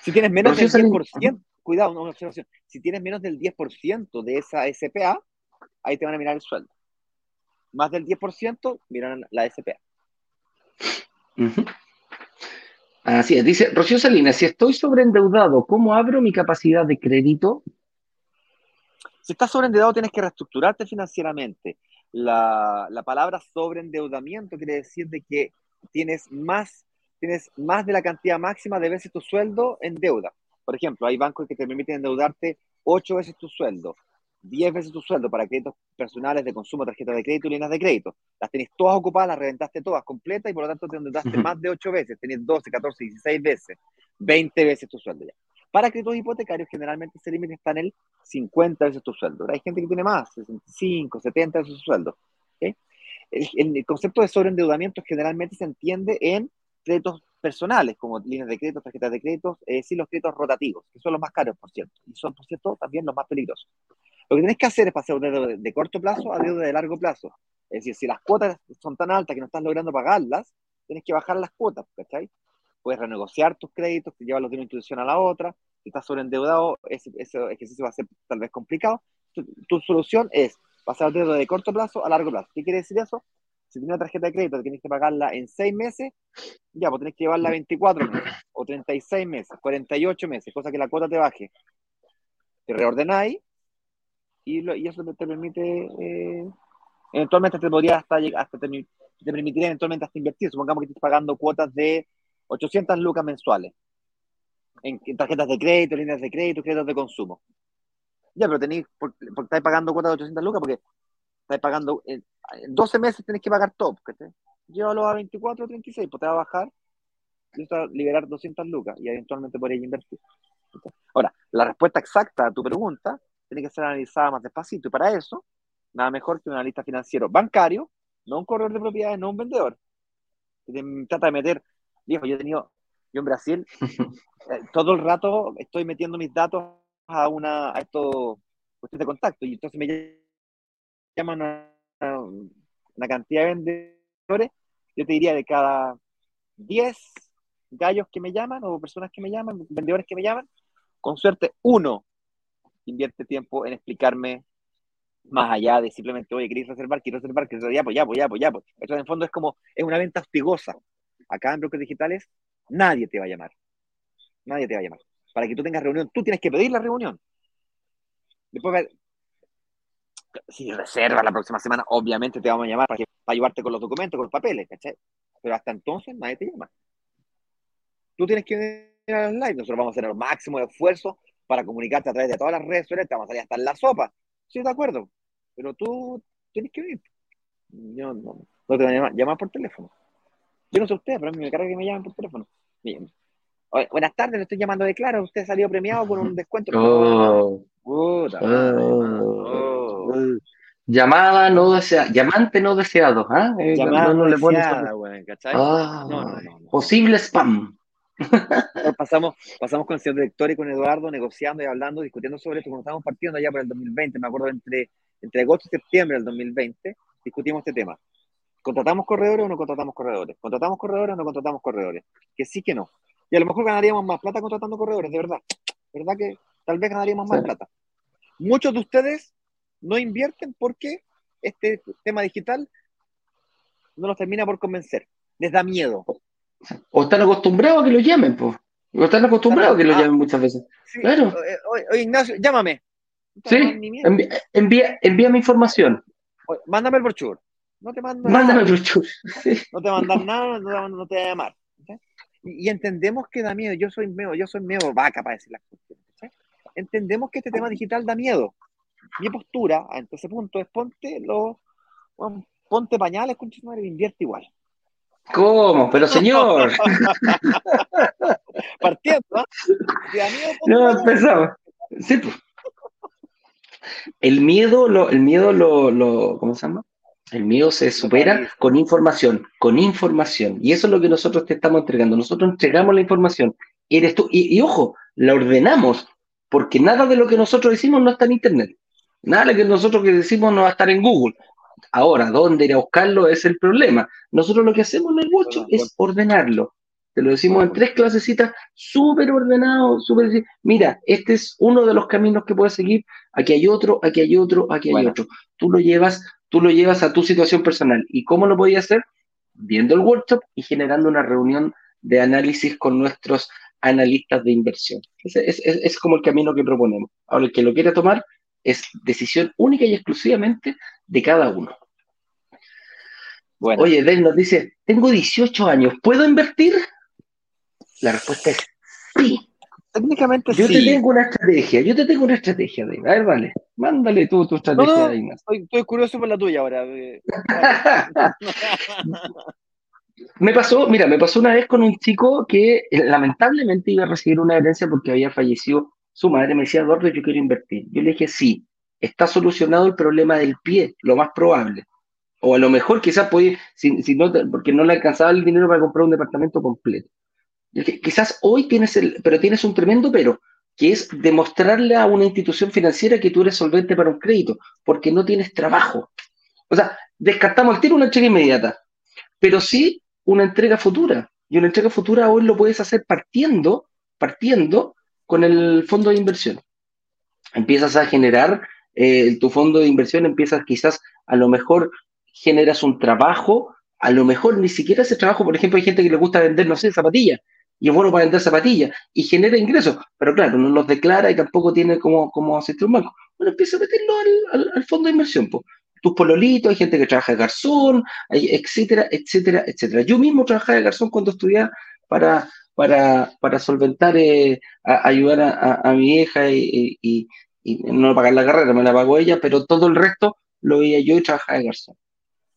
[SPEAKER 2] Si tienes menos del 100%, cuidado, una observación. Si tienes menos del 10% de esa SPA, ahí te van a mirar el sueldo. Más del 10%, miran la SPA.
[SPEAKER 1] Así es, dice Rocío Salinas, si estoy sobreendeudado, ¿cómo abro mi capacidad de crédito?
[SPEAKER 2] Si estás sobreendeudado, tienes que reestructurarte financieramente. La, la palabra sobreendeudamiento quiere decir de que tienes más tienes más de la cantidad máxima de veces tu sueldo en deuda. Por ejemplo, hay bancos que te permiten endeudarte 8 veces tu sueldo, 10 veces tu sueldo para créditos personales de consumo, tarjetas de crédito y líneas de crédito. Las tenés todas ocupadas, las reventaste todas completas y por lo tanto te endeudaste más de 8 veces, tenés 12, 14, 16 veces, 20 veces tu sueldo ya. Para créditos hipotecarios, generalmente ese límite está en el 50 veces tu sueldo. hay gente que tiene más, 65, 70 veces su sueldo. El, el, concepto de sobreendeudamiento generalmente se entiende en créditos personales, como líneas de crédito, tarjetas de crédito, es decir, los créditos rotativos, que son los más caros, por cierto, y son, por cierto, también los más peligrosos. Lo que tienes que hacer es pasar de de corto plazo a deuda de largo plazo. Es decir, si las cuotas son tan altas que no estás logrando pagarlas, tienes que bajar las cuotas, ¿cachai? Puedes renegociar tus créditos, llevarlos de una institución a la otra. Si estás sobreendeudado, ese, ese ejercicio va a ser tal vez complicado. Tu, tu solución es pasar de de corto plazo a largo plazo. ¿Qué quiere decir eso? Si tienes una tarjeta de crédito que tienes que pagarla en 6 meses, ya, pues tenés que llevarla 24 meses, o 36 meses, 48 meses, cosa que la cuota te baje. Te reordenáis y, y eso te, permite, eh, eventualmente te podría hasta, hasta te, te, permitiría eventualmente hasta invertir. Supongamos que estás pagando cuotas de 800 lucas mensuales en, tarjetas de crédito, líneas de crédito, créditos de consumo. Ya, pero tenéis, porque, estáis pagando cuotas de 800 lucas porque estáis pagando, en, 12 meses tenés que pagar top, Llévalo a 24 o 36, pues te va a bajar y a liberar 200 lucas y eventualmente podrías invertir. Ahora, la respuesta exacta a tu pregunta tiene que ser analizada más despacito y para eso, nada mejor que un analista financiero bancario, no un corredor de propiedades, no un vendedor. Que trata de meter, viejo, yo he tenido, yo en Brasil, eh, todo el rato estoy metiendo mis datos a una, a estos cuestiones de contacto y entonces me llaman a una cantidad de vendedores, yo te diría de cada 10 gallos que me llaman o personas que me llaman, vendedores que me llaman, con suerte uno invierte tiempo en explicarme más allá de simplemente, oye, queréis reservar, quiero reservar, quiero reservar, ya, pues ya, pues ya, pues ya. Pues. Eso en fondo es como, es una venta hostigosa. Acá en brokers digitales, nadie te va a llamar. Nadie te va a llamar. Para que tú tengas reunión, tú tienes que pedir la reunión. Después, si reservas la próxima semana, obviamente te vamos a llamar para, que, para ayudarte con los documentos, con los papeles, ¿cachai? Pero hasta entonces nadie te llama. Tú tienes que ir a live, nosotros vamos a hacer el máximo de esfuerzo para comunicarte a través de todas las redes sociales, te vamos a salir hasta en la sopa. Sí, de acuerdo. Pero tú tienes que ir. Yo no, no te van a llamar, por teléfono. Yo no sé usted, pero a mí me carga que me llamen por teléfono. Bien. Buenas tardes, le estoy llamando de claro. Usted salió premiado con un descuento.
[SPEAKER 1] Oh. Puta, oh. Oh. Llamada no deseada, llamante no deseado, ¿ah?
[SPEAKER 2] ¿eh? Llamada no, le deseada, güey, ¿cachai?
[SPEAKER 1] Ah, no, no, no, Posible spam
[SPEAKER 2] pasamos, pasamos con el señor director y con Eduardo negociando y hablando, discutiendo sobre esto cuando estábamos partiendo allá por el 2020, me acuerdo entre, entre agosto y septiembre del 2020, discutimos este tema. ¿Contratamos corredores o no contratamos corredores? ¿Contratamos corredores o no contratamos corredores? Que sí, que no. Y a lo mejor ganaríamos más plata contratando corredores, de verdad. ¿Verdad que tal vez ganaríamos más plata? Muchos de ustedes no invierten porque este tema digital no los termina por convencer. Les da miedo.
[SPEAKER 1] O están acostumbrados a que lo llamen, pues. O están acostumbrados a que lo llamen muchas veces. Claro.
[SPEAKER 2] Oye, Ignacio, llámame.
[SPEAKER 1] Sí, envía, envía, mi información.
[SPEAKER 2] mándame el brochure. No te mando
[SPEAKER 1] Mándame el brochure.
[SPEAKER 2] No te mandan nada, no te, va a llamar. Y, entendemos que da miedo. Yo soy medio, yo soy medio vaca para decir las cosas. Entendemos que este tema digital da miedo. Mi postura ante ese punto es ponte los, ponte pañales, con madre, invierte igual.
[SPEAKER 1] ¿Cómo? Pero señor.
[SPEAKER 2] Partiendo,
[SPEAKER 1] ¿no? empezamos. Sí, pues. El miedo, lo, el miedo lo, lo, ¿cómo se llama? El miedo se supera con información, con información. Y eso es lo que nosotros te estamos entregando. Nosotros entregamos la información. Eres tú. Y, y ojo, la ordenamos, porque nada de lo que nosotros decimos no está en Internet. Nada de lo que nosotros que decimos no va a estar en Google. Ahora, ¿dónde ir a buscarlo? Es el problema. Nosotros lo que hacemos en el bocho es ordenarlo. Te lo decimos en tres clasecitas, súper ordenado, súper... Mira, este es uno de los caminos que puedes seguir. Aquí hay otro, aquí hay otro, aquí hay otro. Tú lo llevas, tú lo llevas a tu situación personal. ¿Y cómo lo podías hacer? Viendo el workshop y generando una reunión de análisis con nuestros analistas de inversión. Ese es, es como el camino que proponemos. Ahora, el que lo quiera tomar, es decisión única y exclusivamente de cada uno. Bueno. Oye, Del nos dice, tengo 18 años, ¿puedo invertir? La respuesta es sí.
[SPEAKER 2] Técnicamente
[SPEAKER 1] yo
[SPEAKER 2] sí.
[SPEAKER 1] Yo te tengo una estrategia, yo te tengo una estrategia, David. A ver, vale, mándale tú tu estrategia,
[SPEAKER 2] no, no, estoy, estoy, curioso por la tuya ahora.
[SPEAKER 1] me pasó, mira, me pasó una vez con un chico que eh, lamentablemente iba a recibir una herencia porque había fallecido su madre. Me decía, Eduardo, yo quiero invertir. Yo le dije, sí, está solucionado el problema del pie, lo más probable. O a lo mejor quizás puede, si, si no, porque no le alcanzaba el dinero para comprar un departamento completo. Quizás hoy tienes el, pero tienes un tremendo pero, que es demostrarle a una institución financiera que tú eres solvente para un crédito, porque no tienes trabajo. O sea, descartamos el tiro una entrega inmediata, pero sí una entrega futura. Y una entrega futura hoy lo puedes hacer partiendo, partiendo con el fondo de inversión. Empiezas a generar eh, tu fondo de inversión, empiezas quizás a lo mejor generas un trabajo, a lo mejor ni siquiera ese trabajo, por ejemplo, hay gente que le gusta vender, no sé, zapatillas, y es bueno para vender zapatillas, y genera ingresos, pero claro, no los declara y tampoco tiene como, como asistir un banco. Bueno, empieza a meterlo al, al, fondo de inversión, pues. Tus pololitos, hay gente que trabaja de garzón, etcétera, etcétera, etcétera. Yo mismo trabajaba de garzón cuando estudiaba para, para, para solventar, eh, ayudar a, a, mi hija y, y, y, no pagar la carrera, me la pagó ella, pero todo el resto lo veía yo y trabajaba de garzón.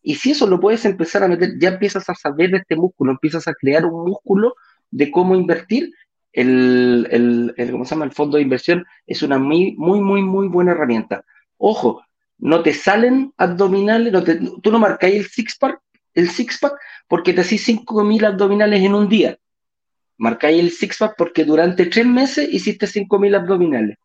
[SPEAKER 1] Y si eso lo puedes empezar a meter, ya empiezas a saber de este músculo, empiezas a crear un músculo de cómo invertir. El, el, el, ¿cómo se llama? el fondo de inversión es una muy, muy, muy, muy buena herramienta. Ojo, no te salen abdominales, no te, tú no marcáis el six-pack el six -pack porque te hacís 5.000 abdominales en un día. Marcáis el six-pack porque durante tres meses hiciste 5.000 abdominales.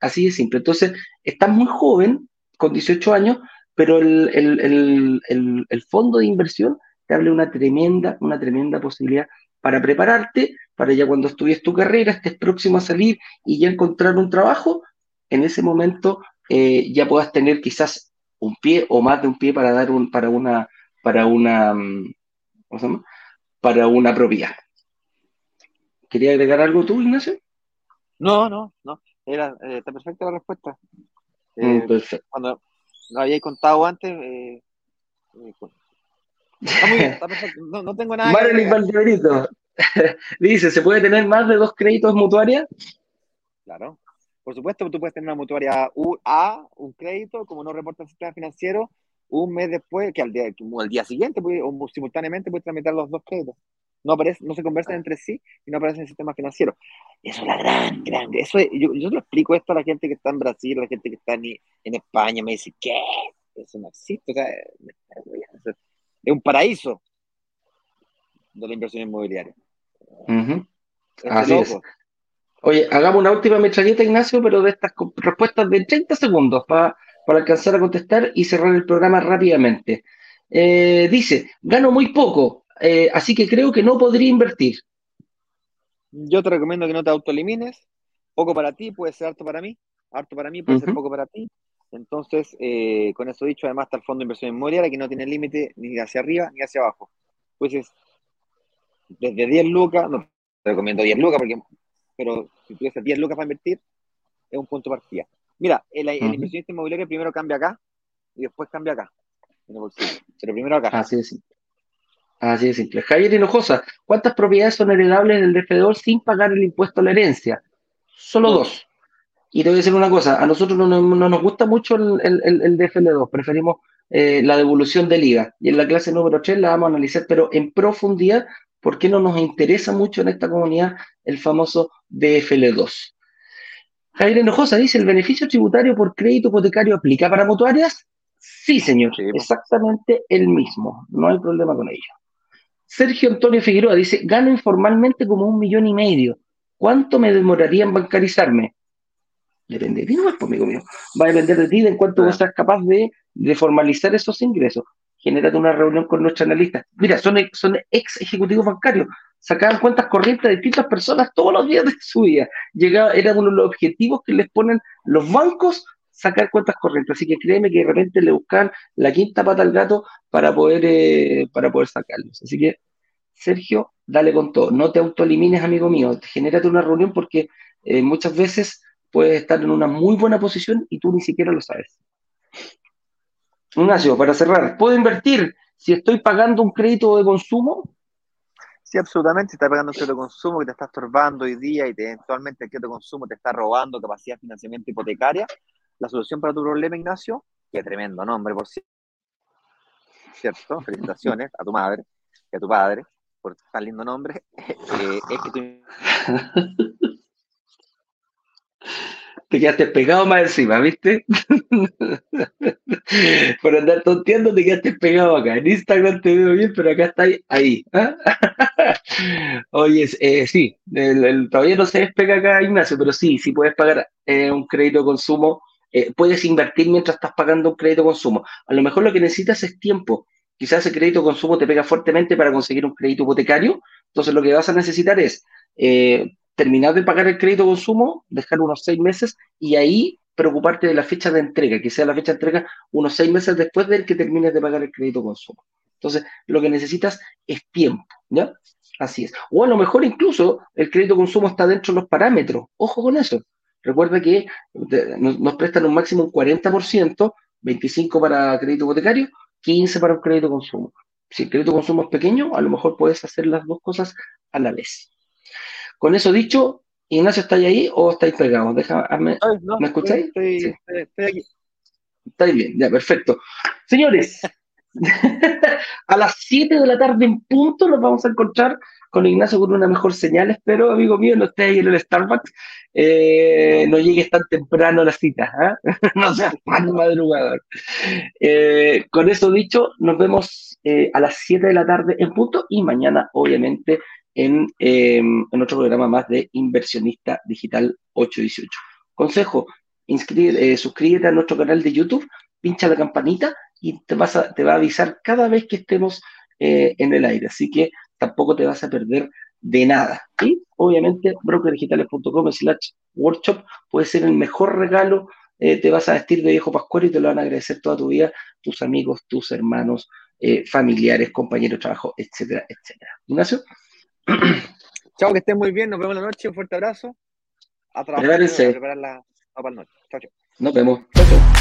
[SPEAKER 1] Así de simple. Entonces, estás muy joven, con 18 años, pero el, el, el, el, fondo de inversión te abre una tremenda, una tremenda posibilidad para prepararte, para ya cuando estudies tu carrera, estés próximo a salir y ya encontrar un trabajo, en ese momento eh, ya puedas tener quizás un pie o más de un pie para dar un, para una, para una, ¿cómo se llama? Para una propiedad. ¿Quería agregar algo tú, Ignacio?
[SPEAKER 2] No, no, no. Era, eh, está perfecta la respuesta. Eh,
[SPEAKER 1] mm, perfecto.
[SPEAKER 2] Cuando, lo habíais contado antes. Eh, eh, está muy bien, está perfecto. No, no tengo nada.
[SPEAKER 1] Marilyn Valdebenito dice: ¿se puede tener más de dos créditos mutuarias?
[SPEAKER 2] Claro. Por supuesto, tú puedes tener una mutuaria A, un crédito, como no reporta el sistema financiero, un mes después, que al día, al día siguiente, o simultáneamente puedes tramitar los dos créditos. No, aparece, no se conversan entre sí y no aparecen en el sistema financiero. Eso es la gran, gran. Eso es, yo, yo lo explico esto a la gente que está en Brasil, a la gente que está en, en España, me dice, ¿qué? Eso no existe. O sea, es un paraíso de la inversión inmobiliaria.
[SPEAKER 1] Uh -huh. Así es. Oye, hagamos una última metralleta, Ignacio, pero de estas respuestas de 30 segundos para, para alcanzar a contestar y cerrar el programa rápidamente. Eh, dice, gano muy poco, eh, así que creo que no podría invertir.
[SPEAKER 2] Yo te recomiendo que no te autoelimines. Poco para ti puede ser harto para mí. Harto para mí puede uh -huh. ser poco para ti. Entonces, eh, con eso dicho, además está el fondo de inversión inmobiliaria que no tiene límite ni hacia arriba ni hacia abajo. Pues es desde 10 lucas, no te recomiendo 10 lucas, porque, pero si tuvieses 10 lucas para invertir, es un punto de partida. Mira, el, el uh -huh. inversionista inmobiliario primero cambia acá y después cambia acá, en el bolsillo. Pero primero acá.
[SPEAKER 1] Así es. Así de simple. Javier Hinojosa, ¿cuántas propiedades son heredables del DF2 sin pagar el impuesto a la herencia? Solo no. dos. Y te voy a decir una cosa, a nosotros no, no, no nos gusta mucho el, el, el DFL2, preferimos eh, la devolución del IVA. Y en la clase número 3 la vamos a analizar, pero en profundidad, ¿por qué no nos interesa mucho en esta comunidad el famoso DFL2? Javier Hinojosa dice, ¿el beneficio tributario por crédito hipotecario aplica para mutuarias? Sí, señor, sí, exactamente el mismo, no hay problema con ello. Sergio Antonio Figueroa dice, gano informalmente como un millón y medio. ¿Cuánto me demoraría en bancarizarme? Depende de ti, no es amigo mío. Va a depender de ti de en cuánto ah. vos seas capaz de, de, formalizar esos ingresos. Genérate una reunión con nuestros analistas. Mira, son, son ex ejecutivos bancarios. Sacaban cuentas corrientes de distintas personas todos los días de su vida. Llegaba, era uno de los objetivos que les ponen los bancos sacar cuentas corrientes. Así que créeme que de repente le buscan la quinta pata al gato para poder, eh, para poder sacarlos. Así que, Sergio, dale con todo. No te autoelimines, amigo mío. Genérate una reunión porque eh, muchas veces puedes estar en una muy buena posición y tú ni siquiera lo sabes. Ignacio, para cerrar, ¿puedo invertir si estoy pagando un crédito de consumo?
[SPEAKER 2] Sí, absolutamente. Si estás pagando un crédito de consumo que te está estorbando hoy día y te, eventualmente el crédito de consumo te está robando capacidad de financiamiento hipotecaria, la solución para tu problema, Ignacio, qué tremendo nombre, por cierto, felicitaciones a tu madre y a tu padre por tan lindo nombre, eh, que tú
[SPEAKER 1] te quedaste pegado más encima, ¿viste? Por andar tonteando te quedaste pegado acá. En Instagram te veo bien, pero acá está ahí. ¿ah? Oye, eh, sí, todavía no se despega acá, Ignacio, pero sí, sí puedes pagar eh, un crédito de consumo, eh, puedes invertir mientras estás pagando un crédito consumo. A lo mejor lo que necesitas es tiempo. Quizás el crédito consumo te pega fuertemente para conseguir un crédito hipotecario, entonces lo que vas a necesitar es terminar de pagar el crédito consumo, dejar unos seis meses y ahí preocuparte de la fecha de entrega, que sea la fecha de entrega unos seis meses después del que termines de pagar el crédito consumo. Entonces, lo que necesitas es tiempo, ¿ya? Así es. O a lo mejor incluso el crédito consumo está dentro de los parámetros. Ojo con eso. Recuerda que nos prestan un máximo un 40%, 25% para crédito hipotecario, 15% para un crédito consumo. Si el crédito consumo es pequeño, a lo mejor puedes hacer las dos cosas a la vez. Con eso dicho, Ignacio, ¿estáis ahí o estáis pegados? Déjame, ¿Me escucháis?
[SPEAKER 2] Estoy, estoy, aquí.
[SPEAKER 1] Estáis bien, ya, perfecto. Señores, a las 7 de la tarde en punto nos vamos a encontrar con Ignacio con una mejor señal, espero, amigo mío, no estés ahí en el Starbucks, eh, no llegues tan temprano a la cita, ¿ah? no seas tan madrugador. Eh, con eso dicho, nos vemos eh, a las 7 de la tarde en punto y mañana, obviamente, en, em, en otro programa más de Inversionista Digital 818. Consejo, eh, suscríbete a nuestro canal de YouTube, pincha la campanita y te, vas te va a avisar cada vez que estemos en el aire. Así que tampoco te vas a perder de nada. Y obviamente brokerdigitales.com slash workshop puede ser el mejor regalo. Eh, te vas a vestir de viejo pascuero y te lo van a agradecer toda tu vida tus amigos, tus hermanos, familiares, compañeros de trabajo, etcétera, etcétera. Ignacio.
[SPEAKER 2] Chao, que estén muy bien. Nos vemos la noche. Un fuerte abrazo.
[SPEAKER 1] A trabajar. A preparar
[SPEAKER 2] la, la noche. Chao, chao.
[SPEAKER 1] Nos vemos. Chao, chao.